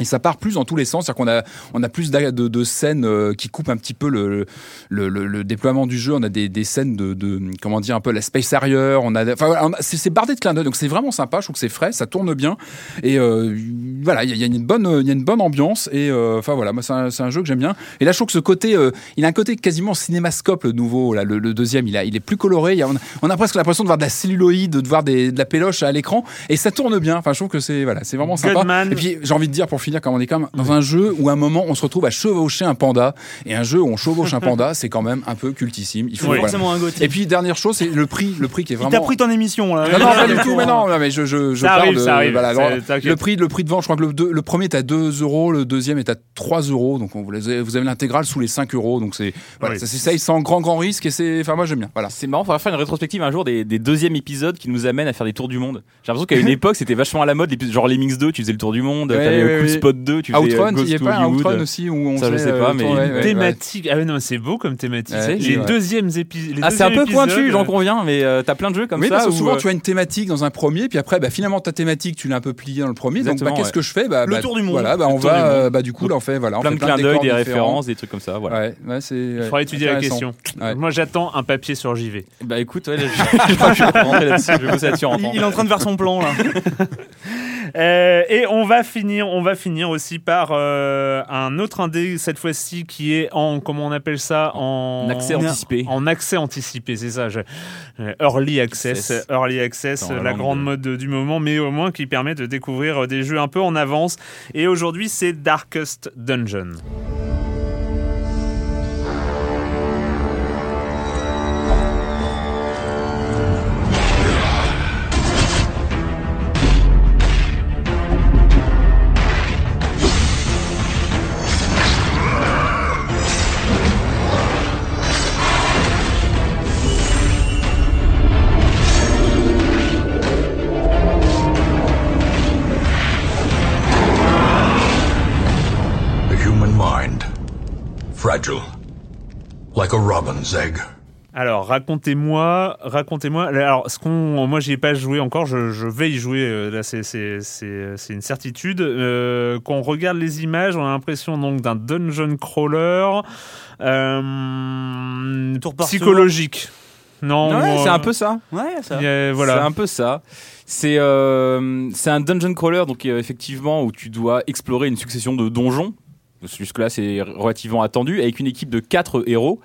Et ça part plus dans tous les sens, c'est-à-dire qu'on a, on a plus de, de scènes euh, qui coupent un petit peu le, le, le- le déploiement du jeu. On a des, des scènes de, de, comment dire, un peu la space harrier. On a, enfin, c'est bardé de clins d'œil, donc c'est vraiment sympa. Je trouve que c'est frais, ça tourne bien. Et euh, voilà, il y, a- il y a une bonne, il y a une bonne ambiance. Et euh, enfin voilà, moi c'est un, c'est un jeu que j'aime bien. Et là, je trouve que ce côté, euh, il a un côté quasiment cinémascope le nouveau, là, le, deuxième. Il, a, il est plus coloré. Il y a- on, a, on a presque l'impression de voir de la celluloïde, de voir des, de la péloche à l'écran. Et ça tourne bien. Enfin, je trouve que c'est voilà, c'est vraiment sympa. Et puis j'ai envie de dire pour finir, comme on est quand même dans un jeu où à un moment on se retrouve à chevaucher un panda. Et un jeu où on chevauche un panda, c'est quand même un peu cultissime. Il faut C'est voilà. forcément un. Et puis dernière chose, c'est le prix, le prix qui est vraiment. t'a pris ton émission là. Non, non, pas du tout, mais non, non, mais je, je, je Ça parle arrive, de, ça arrive, voilà, c'est- alors, t'inquiète. le prix, le prix de vente, je crois que le, deux- le premier est à 2 euros, le deuxième est à 3 euros, donc on, vous avez, vous avez l'intégrale sous les 5 euros, donc c'est, voilà, Oui. ça s'essaye sans grand, grand risque et c'est, enfin, moi j'aime bien, voilà. C'est marrant, on va faire une rétrospective un jour des, des deuxièmes épisodes qui nous amènent à faire des tours du monde. J'ai l'impression qu'à une [laughs] époque c'était vachement à la mode, genre Lemmings 2, tu faisais le tour du monde, Ouais, t'avais ouais, ouais. Spot 2, tu faisais Outrun, euh, Ghost il y a to pas. Outrun aussi où on Ça, je sais euh, pas, mais. Thématique. Ah ouais, non, c'est beau comme thématique. Ouais, les ouais. deuxièmes épisodes. Ah, c'est un peu pointu, j'en conviens, mais euh, t'as plein de jeux comme oui, ça. parce que où, souvent euh, tu as une thématique dans un premier, puis après, bah, finalement ta thématique tu l'as un peu pliée dans le premier, donc bah, qu'est-ce ouais. que je fais? Bah, Le tour du monde. Voilà, bah, on va, monde. euh, bah, du coup là on fait, voilà, plein de clins de d'œil, des références, des trucs comme ça. Voilà. Ouais, ouais, c'est. Il faudra étudier la question. Moi, j'attends un papier sur JV. Bah écoute, [laughs] je, vais là-dessus, il est en train de faire son plan là. [laughs] Euh, et on va finir, on va finir aussi par euh, un autre indé cette fois-ci qui est en comment on appelle ça en En accès anticipé. En accès anticipé, c'est ça. je- euh, early access, Access. early access, la grande de- mode du moment, mais au moins qui permet de découvrir des jeux un peu en avance. Et aujourd'hui, c'est Darkest Dungeon. Alors, racontez-moi, racontez-moi. Alors, ce qu'on, moi, j'y ai pas joué encore. Je, je vais y jouer. euh, Là, c'est, c'est, c'est, c'est une certitude. Euh, quand on regarde les images, on a l'impression donc d'un dungeon crawler euh, Tour par psychologique. Non, Ouais, moi, c'est un peu ça. Ouais, ça. a- C'est voilà. un peu ça. C'est euh, c'est un dungeon crawler, donc euh, effectivement, où tu dois explorer une succession de donjons. Jusque-là, c'est relativement attendu, avec une équipe de 4 héros.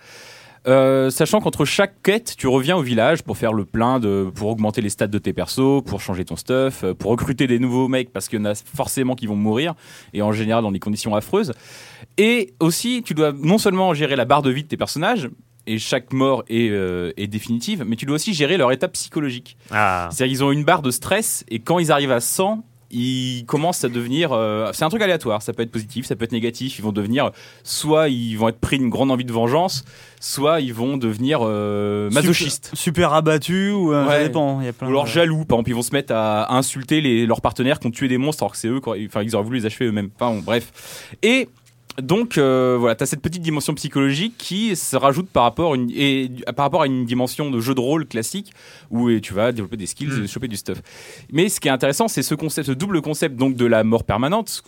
Euh, sachant qu'entre chaque quête, tu reviens au village pour faire le plein, de, pour augmenter les stats de tes persos, pour changer ton stuff, euh, pour recruter des nouveaux mecs parce qu'il y en a forcément qui vont mourir et en général dans des conditions affreuses. Et aussi, tu dois non seulement gérer la barre de vie de tes personnages et chaque mort est, euh, est définitive, mais tu dois aussi gérer leur état psychologique. Ah. C'est-à-dire qu'ils ont une barre de stress et quand ils arrivent à 100, ils commencent à devenir. euh, c'est un truc aléatoire. Ça peut être positif, ça peut être négatif. Ils vont devenir. Soit ils vont être pris d'une grande envie de vengeance, soit ils vont devenir euh, masochistes. Super, super abattu ou euh, ça dépend. Y a plein Ou alors de- jaloux, par exemple, ils vont se mettre à insulter les, leurs partenaires qui ont tué des monstres alors que c'est eux, enfin ils auraient voulu les achever eux-mêmes. Enfin bon, bref. Et donc euh, voilà, t'as cette petite dimension psychologique qui se rajoute par rapport, à une, et, par rapport à une dimension de jeu de rôle classique où tu vas développer des skills et choper du stuff. Mais ce qui est intéressant, c'est ce concept, ce double concept donc de la mort permanente.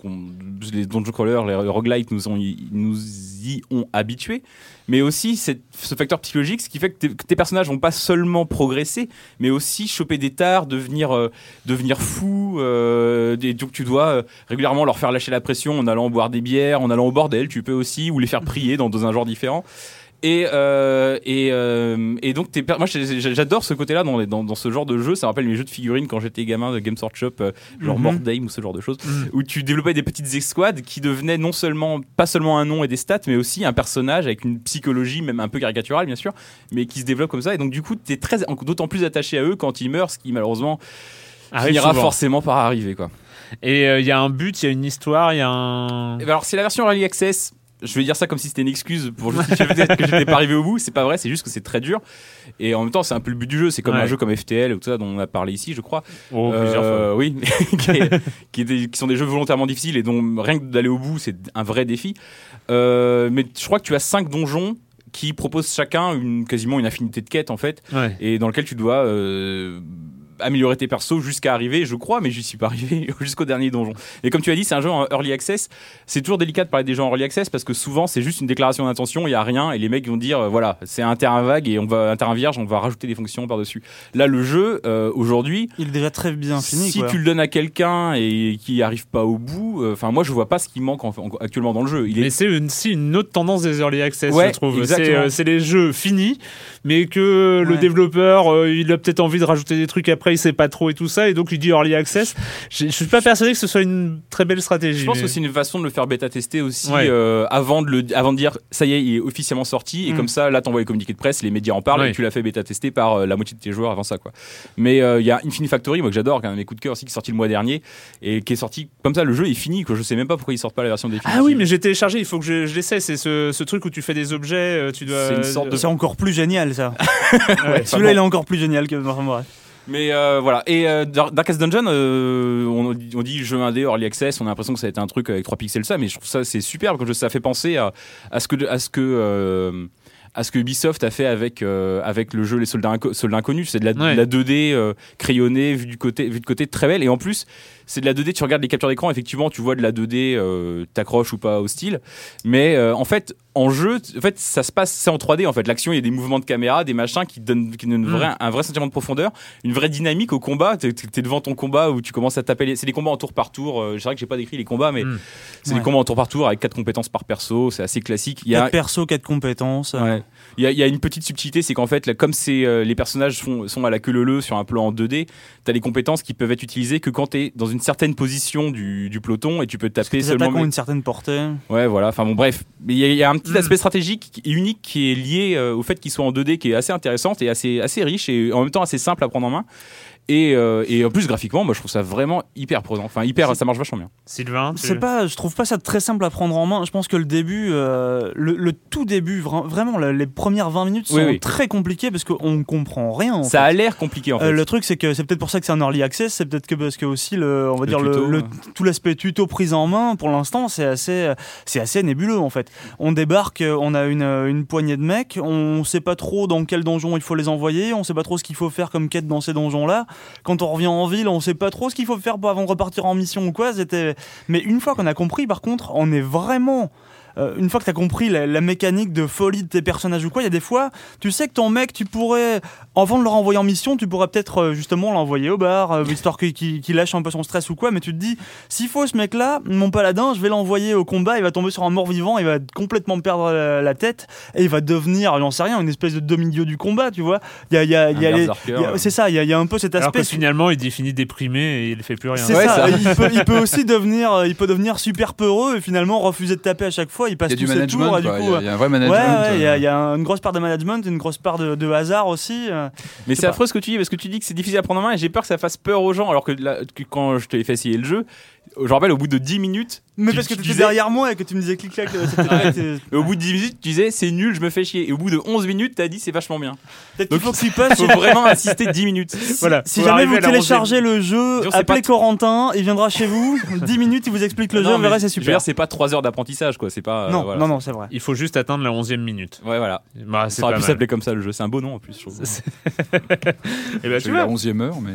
Les dungeon crawlers, les roguelites nous ont, nous y ont habitué, mais aussi cette- ce facteur psychologique, ce qui fait que, tes- que tes personnages vont pas seulement progresser, mais aussi choper des tares, devenir, euh, devenir fou. euh, et donc tu dois euh, régulièrement leur faire lâcher la pression en allant boire des bières, en allant au bordel, tu peux aussi, ou les faire prier dans, dans un genre différent. Et, euh, et, euh, et donc, moi j'adore ce côté-là dans, dans, dans ce genre de jeu. Ça me rappelle mes jeux de figurines quand j'étais gamin de Games Workshop, euh, genre. Mordheim ou ce genre de choses, Mhm. où tu développais des petites escouades qui devenaient non seulement, pas seulement un nom et des stats, mais aussi un personnage avec une psychologie, même un peu caricaturale bien sûr, mais qui se développe comme ça. Et donc, du coup, t'es très, d'autant plus attaché à eux quand ils meurent, ce qui malheureusement Arrive finira souvent. forcément par arriver. Quoi. Et il y a un but, il y a une histoire, il y a un. Ben alors c'est la version Early Access. Je vais dire ça comme si c'était une excuse pour justifier peut-être que j'étais pas arrivé au bout. C'est pas vrai, c'est juste que c'est très dur. Et en même temps, c'est un peu le but du jeu. C'est comme Ouais. un jeu comme FTL ou tout ça dont on a parlé ici, je crois. Oh, plusieurs Euh, fois. Oui, [laughs] [laughs] qui, est- qui est des- qui sont des jeux volontairement difficiles et dont rien que d'aller au bout, c'est un vrai défi. Euh, mais je crois que tu as cinq donjons qui proposent chacun une, quasiment une infinité de quêtes en fait Ouais. et dans lequel tu dois euh, améliorer tes persos jusqu'à arriver, je crois, mais j'y suis pas arrivé [laughs] jusqu'au dernier donjon. Et comme tu as dit, c'est un jeu en early access. C'est toujours délicat de parler des jeux en early access parce que souvent c'est juste une déclaration d'intention, il y a rien et les mecs vont dire euh, voilà, c'est un terrain vague et on va un terrain vierge, on va rajouter des fonctions par-dessus. Là, le jeu euh, aujourd'hui, Il est déjà très bien fini. si quoi. tu le donnes à quelqu'un et qui arrive pas au bout, euh, enfin moi je vois pas ce qui manque en- en- actuellement dans le jeu. Il est Mais c'est une, si une autre tendance des early access, Ouais, je trouve. C'est euh, c'est les jeux finis, mais que le développeur, euh, il a peut-être envie de rajouter des trucs après, il sait pas trop et tout ça, et donc il dit early access. Je je suis pas persuadé que ce soit une très belle stratégie. Je pense mais- que c'est une façon de le faire bêta tester aussi Ouais. euh, avant de le avant de dire ça y est il est officiellement sorti et Mm. comme ça là t'envoies les communiqués de presse les médias en parlent Ouais. et tu l'as fait bêta tester par euh, la moitié de tes joueurs avant ça quoi. Mais euh, il y a Infinity Factory moi que j'adore qui est un de mes coups de cœur aussi qui est sorti le mois dernier et qui est sorti comme ça le jeu est fini quoi je sais même pas pourquoi ils sortent pas la version définitive. Ah oui, mais j'ai téléchargé, il faut que je, je l'essaie. C'est ce, ce truc où tu fais des objets, euh, tu dois. C'est de- encore plus génial ça. [laughs] Ouais. Celui-là il est encore plus génial que. Enfin, bref. Mais euh, voilà. Et euh, Dar- Darkest Dungeon, euh, on, dit- on dit jeu indé, early access, on a l'impression que ça a été un truc avec 3 pixels ça, mais je trouve ça c'est superbe que ça fait penser à, à ce que à ce que euh, à ce que Ubisoft a fait avec euh, avec le jeu Les Soldats, Inco- Soldats Inconnus, c'est de la, de Ouais. la 2D euh, crayonnée vue du côté vue de côté très belle et en plus c'est de la 2D tu regardes les captures d'écran effectivement tu vois de la 2D euh, t'accroches ou pas au style mais euh, en fait en jeu en fait ça se passe c'est en 3D en fait l'action il y a des mouvements de caméra des machins qui donnent qui donnent Mm. vrai- un vrai sentiment de profondeur une vraie dynamique au combat t'es t'es devant ton combat où tu commences à taper les... c'est des combats en tour par tour euh, c'est vrai que j'ai pas décrit les combats mais Mm. c'est Ouais. des combats en tour par tour avec quatre compétences par perso c'est assez classique il y a Quatre persos, quatre compétences. euh, Ouais. Il y, y a une petite subtilité, c'est qu'en fait, là, comme c'est euh, les personnages sont, sont à la queue leu sur un plan en 2D, t'as les compétences qui peuvent être utilisées que quand t'es dans une certaine position du, du peloton et tu peux taper seulement. ont une certaine portée. Ouais, voilà. Enfin bon, bref. Mais il y, y a un petit Mm. aspect stratégique et unique qui est lié euh, au fait qu'il soit en 2D, qui est assez intéressante et assez, assez riche et en même temps assez simple à prendre en main. Et, euh, et en plus, graphiquement, moi je trouve ça vraiment hyper prenant. Enfin, hyper, ça marche vachement bien. Sylvain, tu- C'est pas, je trouve pas ça très simple à prendre en main. Je pense que le début, euh, le, le tout début, vra- vraiment, la- les premières 20 minutes sont Oui, oui. très compliquées parce qu'on comprend rien. en ça fait. a l'air compliqué en fait. Euh, le truc, c'est que c'est peut-être pour ça que c'est un early access. C'est peut-être que parce que aussi le, on va Le dire le, tuto, le- ouais. tout l'aspect tuto prise en main. Pour l'instant, c'est assez, c'est assez nébuleux en fait. On débarque, on a une, une poignée de mecs. On sait pas trop dans quel donjon il faut les envoyer. On sait pas trop ce qu'il faut faire comme quête dans ces donjons-là. Quand on revient en ville, on sait pas trop ce qu'il faut faire pour- avant de repartir en mission ou quoi. C'était, mais une fois qu'on a compris, par contre, on est vraiment euh, une fois que tu as compris la, la mécanique de folie de tes personnages ou quoi, il y a des fois, tu sais que ton mec, tu pourrais, avant de le renvoyer en mission, tu pourrais peut-être euh, justement l'envoyer au bar, euh, histoire qu'il lâche un peu son stress ou quoi, mais tu te dis, s'il faut ce mec-là, mon paladin, je vais l'envoyer au combat, il va tomber sur un mort-vivant, il va complètement perdre la, la tête, et il va devenir, j'en sais rien, une espèce de demi-dieu du combat, tu vois. Il y a, il y a- il y a Un les- berserker, il y a-. C'est ça, il y, a, il y a un peu cet Alors aspect. que finalement, il finit déprimé et il fait plus rien. C'est Ouais, ça, ça. Il, peut, il peut aussi devenir, il peut devenir super peureux et finalement refuser de taper à chaque fois. Il passe Il y a du tous tours. coup, il, y a, il y a un vrai Ouais, management. ouais, il y, a- euh, il y a une grosse part de management, une grosse part de, de hasard aussi. euh. Mais c'est affreux ce que tu dis parce que tu dis que c'est difficile à prendre en main et j'ai peur que ça fasse peur aux gens alors que, là, que quand je t'ai fait essayer le jeu, je rappelle au bout de 10 minutes, Mais Tu- parce que tu étais disais- derrière moi et que tu me disais clic-clac. euh, [laughs] au bout de 10 minutes tu disais c'est nul, je me fais chier et au bout de 11 minutes t'as dit c'est vachement bien. Peut-être qu'il faut que tu passes. Faut vraiment insister 10 minutes. [laughs] Voilà. Si jamais vous téléchargez le jeu, appelez Corentin, il viendra chez vous, [laughs] 10 minutes, il vous explique le Non, jeu, mais verrez, c'est super. c'est pas 3 heures d'apprentissage quoi, c'est pas euh, Non, voilà. non, non, c'est vrai. Il faut juste atteindre la 11e minute. Ouais voilà. Bah, Ça aurait pu s'appeler comme ça le jeu, c'est un beau nom en plus je trouve. Eh ben, tu la vois, 11e heure, mais.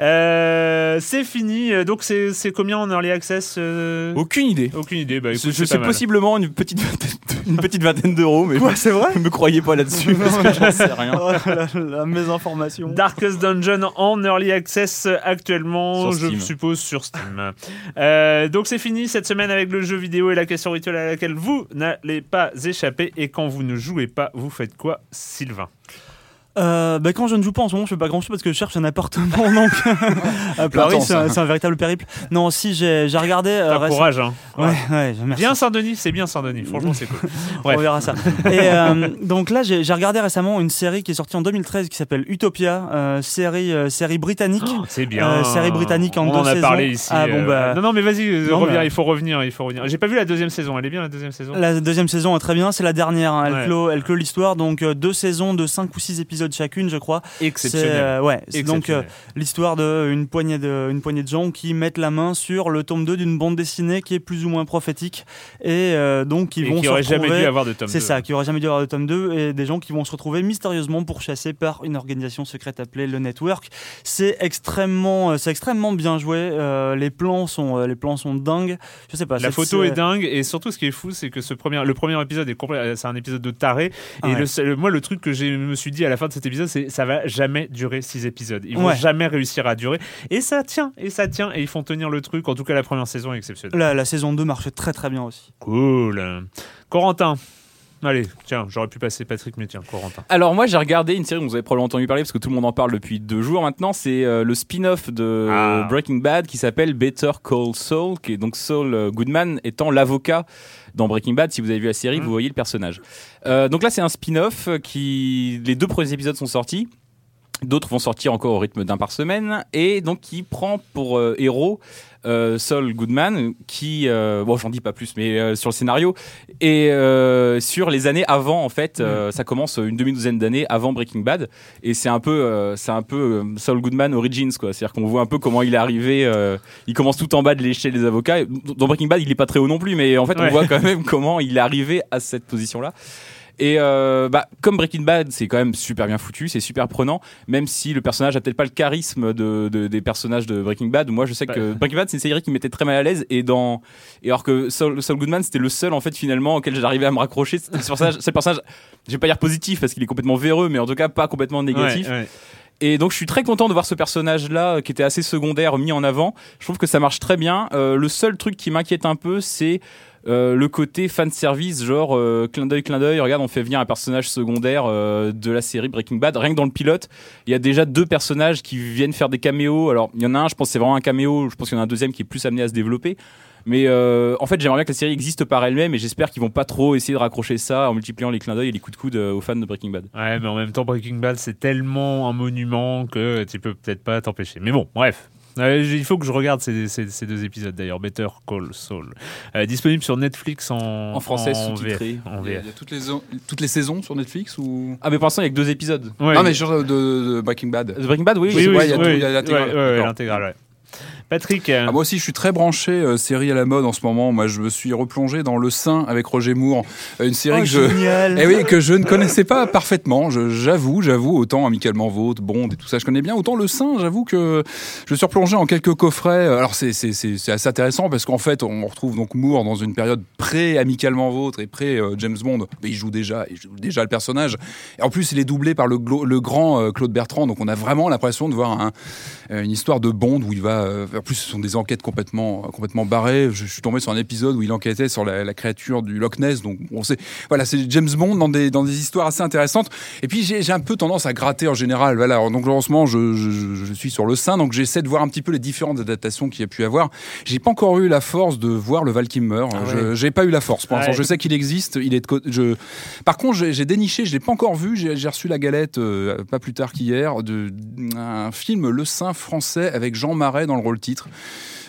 euh, c'est fini. Donc, c'est c'est combien en early access euh, Aucune idée. Aucune idée. Bah, écoute, c'est possiblement une petite vingtaine, une petite vingtaine d'euros, mais c'est vrai ne [laughs] me croyez pas là-dessus parce que j'en sais rien. [laughs] Oh là, la mésinformation. Darkest Dungeon en early access actuellement, je suppose sur Steam. Euh, donc c'est fini cette semaine avec le jeu vidéo et la question rituelle à laquelle vous n'allez pas échapper. Et quand vous ne jouez pas, vous faites quoi, Sylvain? Euh, bah, quand je ne joue pas en ce moment, je fais pas grand chose parce que je cherche un appartement. [laughs] Donc, à Paris, temps, c'est un, ça. c'est un véritable périple. Non, si j'ai j'ai regardé. euh, récem- Courage, hein. Ouais, ouais, merci. Bien Saint-Denis, c'est bien Saint-Denis. Franchement, c'est cool. [laughs] On verra ça. Et euh, donc là, j'ai regardé récemment une série qui est sortie en 2013 qui s'appelle Utopia, euh, série, euh, série britannique. C'est bien. Série britannique en On deux en a saisons. parlé ici. Ah, bon, bah. Non, non, mais vas-y, reviens, bah. il faut revenir, il faut revenir. J'ai pas vu la deuxième saison. Elle est bien la deuxième saison? La deuxième saison est très bien, c'est la dernière. hein. Elle, Ouais. clôt, elle clôt l'histoire, donc deux saisons de 5 ou 6 épisodes chacune, je crois. Exceptionnel. ouais, c'est donc l'histoire de une poignée de une poignée de gens qui mettent la main sur le tome 2 d'une bande dessinée qui est plus ou moins prophétique et euh, donc qui Et vont qui se jamais dû avoir de tome C'est 2. ça, qui aurait jamais dû avoir de tome 2 et des gens qui vont se retrouver mystérieusement pourchassés par une organisation secrète appelée le Network. C'est extrêmement, euh, c'est extrêmement bien joué. euh, les plans sont, les plans sont dingues. Je sais pas. La photo est dingue et surtout ce qui est fou c'est que ce premier le premier épisode est c'est un épisode de taré Ah et ouais. le seul- moi le truc que je me suis dit à la fin de cet épisode c'est ça va jamais durer six épisodes ils vont Ouais. jamais réussir à durer et ça tient et ça tient et ils font tenir le truc en tout cas la première saison est exceptionnelle La, la saison 2 marche très très bien aussi. cool Corentin allez tiens j'aurais pu passer Patrick mais tiens Corentin Alors moi j'ai regardé une série dont vous avez probablement entendu parler parce que tout le monde en parle depuis deux jours maintenant. C'est euh, le spin-off de Ah. Breaking Bad qui s'appelle Better Call Saul, qui est donc Saul euh, Goodman étant l'avocat dans Breaking Bad. Si vous avez vu la série, vous voyez le personnage. Euh, donc là c'est un spin-off qui les deux premiers épisodes sont sortis. D'autres vont sortir encore au rythme d'un par semaine et donc qui prend pour euh, héros euh, Saul Goodman qui euh, bon j'en dis pas plus mais euh, sur le scénario. Et euh, sur les années avant en fait euh, ça commence une demi douzaine d'années avant Breaking Bad. Et c'est un peu c'est un peu Saul Goodman Origins quoi. C'est à dire qu'on voit un peu comment il est arrivé il commence tout en bas de l'échelle des avocats. Dans Breaking Bad il est pas très haut non plus mais en fait on voit quand même [laughs] comment il est arrivé à cette position là et euh, bah, comme Breaking Bad, c'est quand même super bien foutu, c'est super prenant, même si le personnage a peut-être pas le charisme de, de- des personnages de Breaking Bad. Moi, je sais que Breaking Bad, c'est une série qui m'était très mal à l'aise, et dans et alors que Saul, Saul Goodman, c'était le seul en fait finalement auquel j'arrivais à me raccrocher. C'était ce [laughs] personnage, c'est le personnage, je vais pas dire positif parce qu'il est complètement véreux, mais en tout cas pas complètement négatif. Ouais, ouais. Et donc je suis très content de voir ce personnage-là qui était assez secondaire mis en avant. Je trouve que ça marche très bien. Euh, le seul truc qui m'inquiète un peu, c'est euh, le côté fan service, genre euh, clin d'œil, clin d'œil. Regarde, on fait venir un personnage secondaire euh, de la série Breaking Bad. Rien que dans le pilote, il y a déjà deux personnages qui viennent faire des caméos. Alors il y en a un, je pense c'est vraiment un caméo. Je pense qu'il y en a un deuxième qui est plus amené à se développer. Mais euh, en fait, j'aimerais bien que la série existe par elle-même et j'espère qu'ils vont pas trop essayer de raccrocher ça en multipliant les clins d'œil et les coups de coude aux fans de Breaking Bad. Ouais, mais en même temps, Breaking Bad, c'est tellement un monument que tu peux peut-être pas t'empêcher. Mais bon, bref. Euh, il faut que je regarde ces, ces- ces deux épisodes d'ailleurs, Better Call Saul. Euh, disponible sur Netflix en, En français, en sous-titré. VF, en Il y a, VF. il y a toutes, les, toutes les saisons sur Netflix ou? Ah mais pour l'instant, il y a que deux épisodes. Ouais, Non mais genre de, de Breaking Bad. The Breaking Bad, oui, oui, oui, oui, ouais, il y a oui, il y a l'intégrale. ouais, Patrick, euh, Ah, moi aussi, je suis très branché euh, série à la mode en ce moment. Moi, je me suis replongé dans Le Saint avec Roger Moore, Euh, une série Oh, que je, génial. eh oui, que je ne connaissais pas parfaitement. J'avoue, j'avoue, autant amicalement vôtre, Bond et tout ça, je connais bien. Autant Le Saint, j'avoue que je me suis replongé en quelques coffrets. Alors c'est assez intéressant parce qu'en fait, on retrouve donc Moore dans une période pré amicalement vôtre et pré euh, James Bond. Mais il joue déjà, il joue déjà le personnage. Et en plus, il est doublé par le, grand euh, Claude Bertrand. Donc on a vraiment l'impression de voir un, une histoire de Bond où il va. En plus, ce sont des enquêtes complètement, complètement barrées. Je, je suis tombé sur un épisode où il enquêtait sur la, la créature du Loch Ness. Donc, on sait, voilà, c'est James Bond dans des, dans des histoires assez intéressantes. Et puis, j'ai un peu tendance à gratter en général. Voilà. Donc, en ce moment, je, je, suis sur le sein. Donc, j'essaie de voir un petit peu les différentes adaptations qu'il y a pu avoir. J'ai pas encore eu la force de voir le Val Kilmer. Je- J'ai pas eu la force pour l'instant. Ouais. Je sais qu'il existe. Il est de. Je... Par contre, j'ai déniché, je l'ai pas encore vu. J'ai j'ai reçu la galette euh, pas plus tard qu'hier de un film Le Saint français avec Jean Marais dans le rôle titre.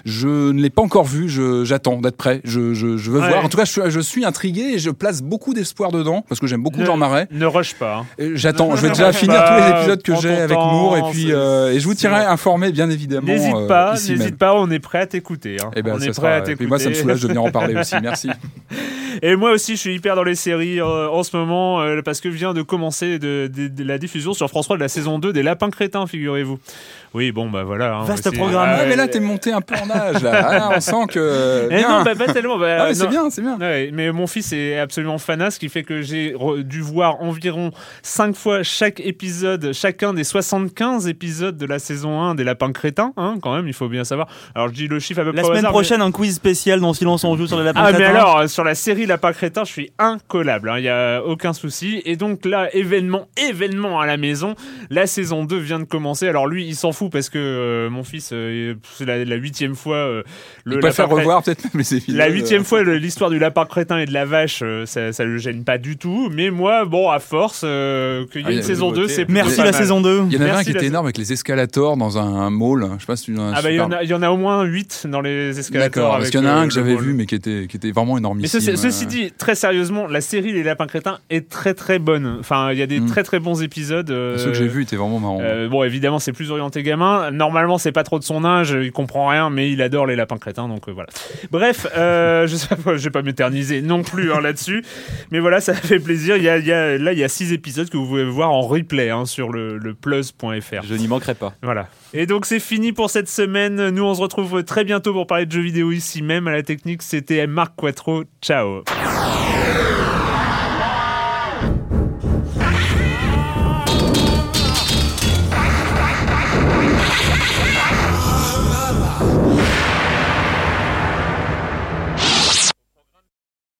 Je ne l'ai pas encore vu, j'attends d'être prêt, je, je- je veux Ouais. voir. En tout cas, je, suis- je suis intrigué et je place beaucoup d'espoir dedans parce que j'aime beaucoup ne, Jean Marais. ne rush pas. hein. J'attends, je vais déjà finir tous les épisodes que j'ai avec Moore et puis euh, et je vous tiendrai informé bien évidemment. N'hésite euh, pas, n'hésite pas, on est prêt à t'écouter. hein. Eh ben, on est sera- prêt à et t'écouter. puis moi, ça me soulage de venir en parler aussi. Merci. [laughs] Et moi aussi, je suis hyper dans les séries euh, en ce moment euh, parce que vient de commencer de, de- de la diffusion sur France 3 de la saison 2 des Lapins Crétins, figurez-vous. Oui, bon, bah voilà. hein, Vaste programme. Ah, mais là, t'es monté un peu en âge, là. Ah, on sent que. Eh non, bah, pas tellement. bah, Ah, mais c'est bien, c'est bien. Ouais, mais mon fils est absolument fanat, ce qui fait que j'ai dû voir environ 5 fois chaque épisode, chacun des 75 épisodes de la saison 1 des Lapins Crétins, hein, quand même, il faut bien savoir. Alors je dis le chiffre à peu La près au semaine hasard, prochaine, un quiz spécial dans Silence on joue sur les lapins Ah mais crétins. alors euh, sur la série Lapin Crétin je suis incollable, il n'y a aucun souci et donc là événement événement à la maison, la saison 2 vient de commencer alors lui il s'en fout parce que euh, mon fils euh, c'est la, huitième fois euh, le Il préfère revoir peut-être même les épisodes. la huitième fois, l'histoire du lapin crétin et de la vache, euh, ça, ça le gêne pas du tout. Mais moi, bon, à force, euh, qu'il y Ah, ait il y une saison une 2, nouveauté. c'est Merci pas la mal. saison 2. Il y en avait un qui était énorme avec les escalators dans un mall. Je sais pas si tu en as Ah bah, il y, en a- il y en a au moins 8 dans les escalators. D'accord, parce qu'il y en a un que j'avais vu, mais qui était, qui était vraiment énorme. Mais ceci, ceci dit, très sérieusement, la série Les Lapins Crétins est très très bonne. Enfin, il y a des Mm. très très bons épisodes. euh, Ceux que j'ai vus étaient vraiment marrants. euh, bon, évidemment, c'est plus orienté gamin. Normalement, c'est pas trop de son âge. Il comprend rien, mais il adore les lapins crétins. Donc euh, voilà. Bref, euh, [laughs] je sais pas, je vais pas m'éterniser non plus hein, là-dessus. Mais voilà, ça fait plaisir. Il y a, il y a- là, il y a six épisodes que vous pouvez voir en replay hein, sur le, le plus.fr. Je n'y manquerai pas. Voilà. Et donc c'est fini pour cette semaine. Nous on se retrouve très bientôt pour parler de jeux vidéo ici même à la technique. C'était Marc Quattro. Ciao.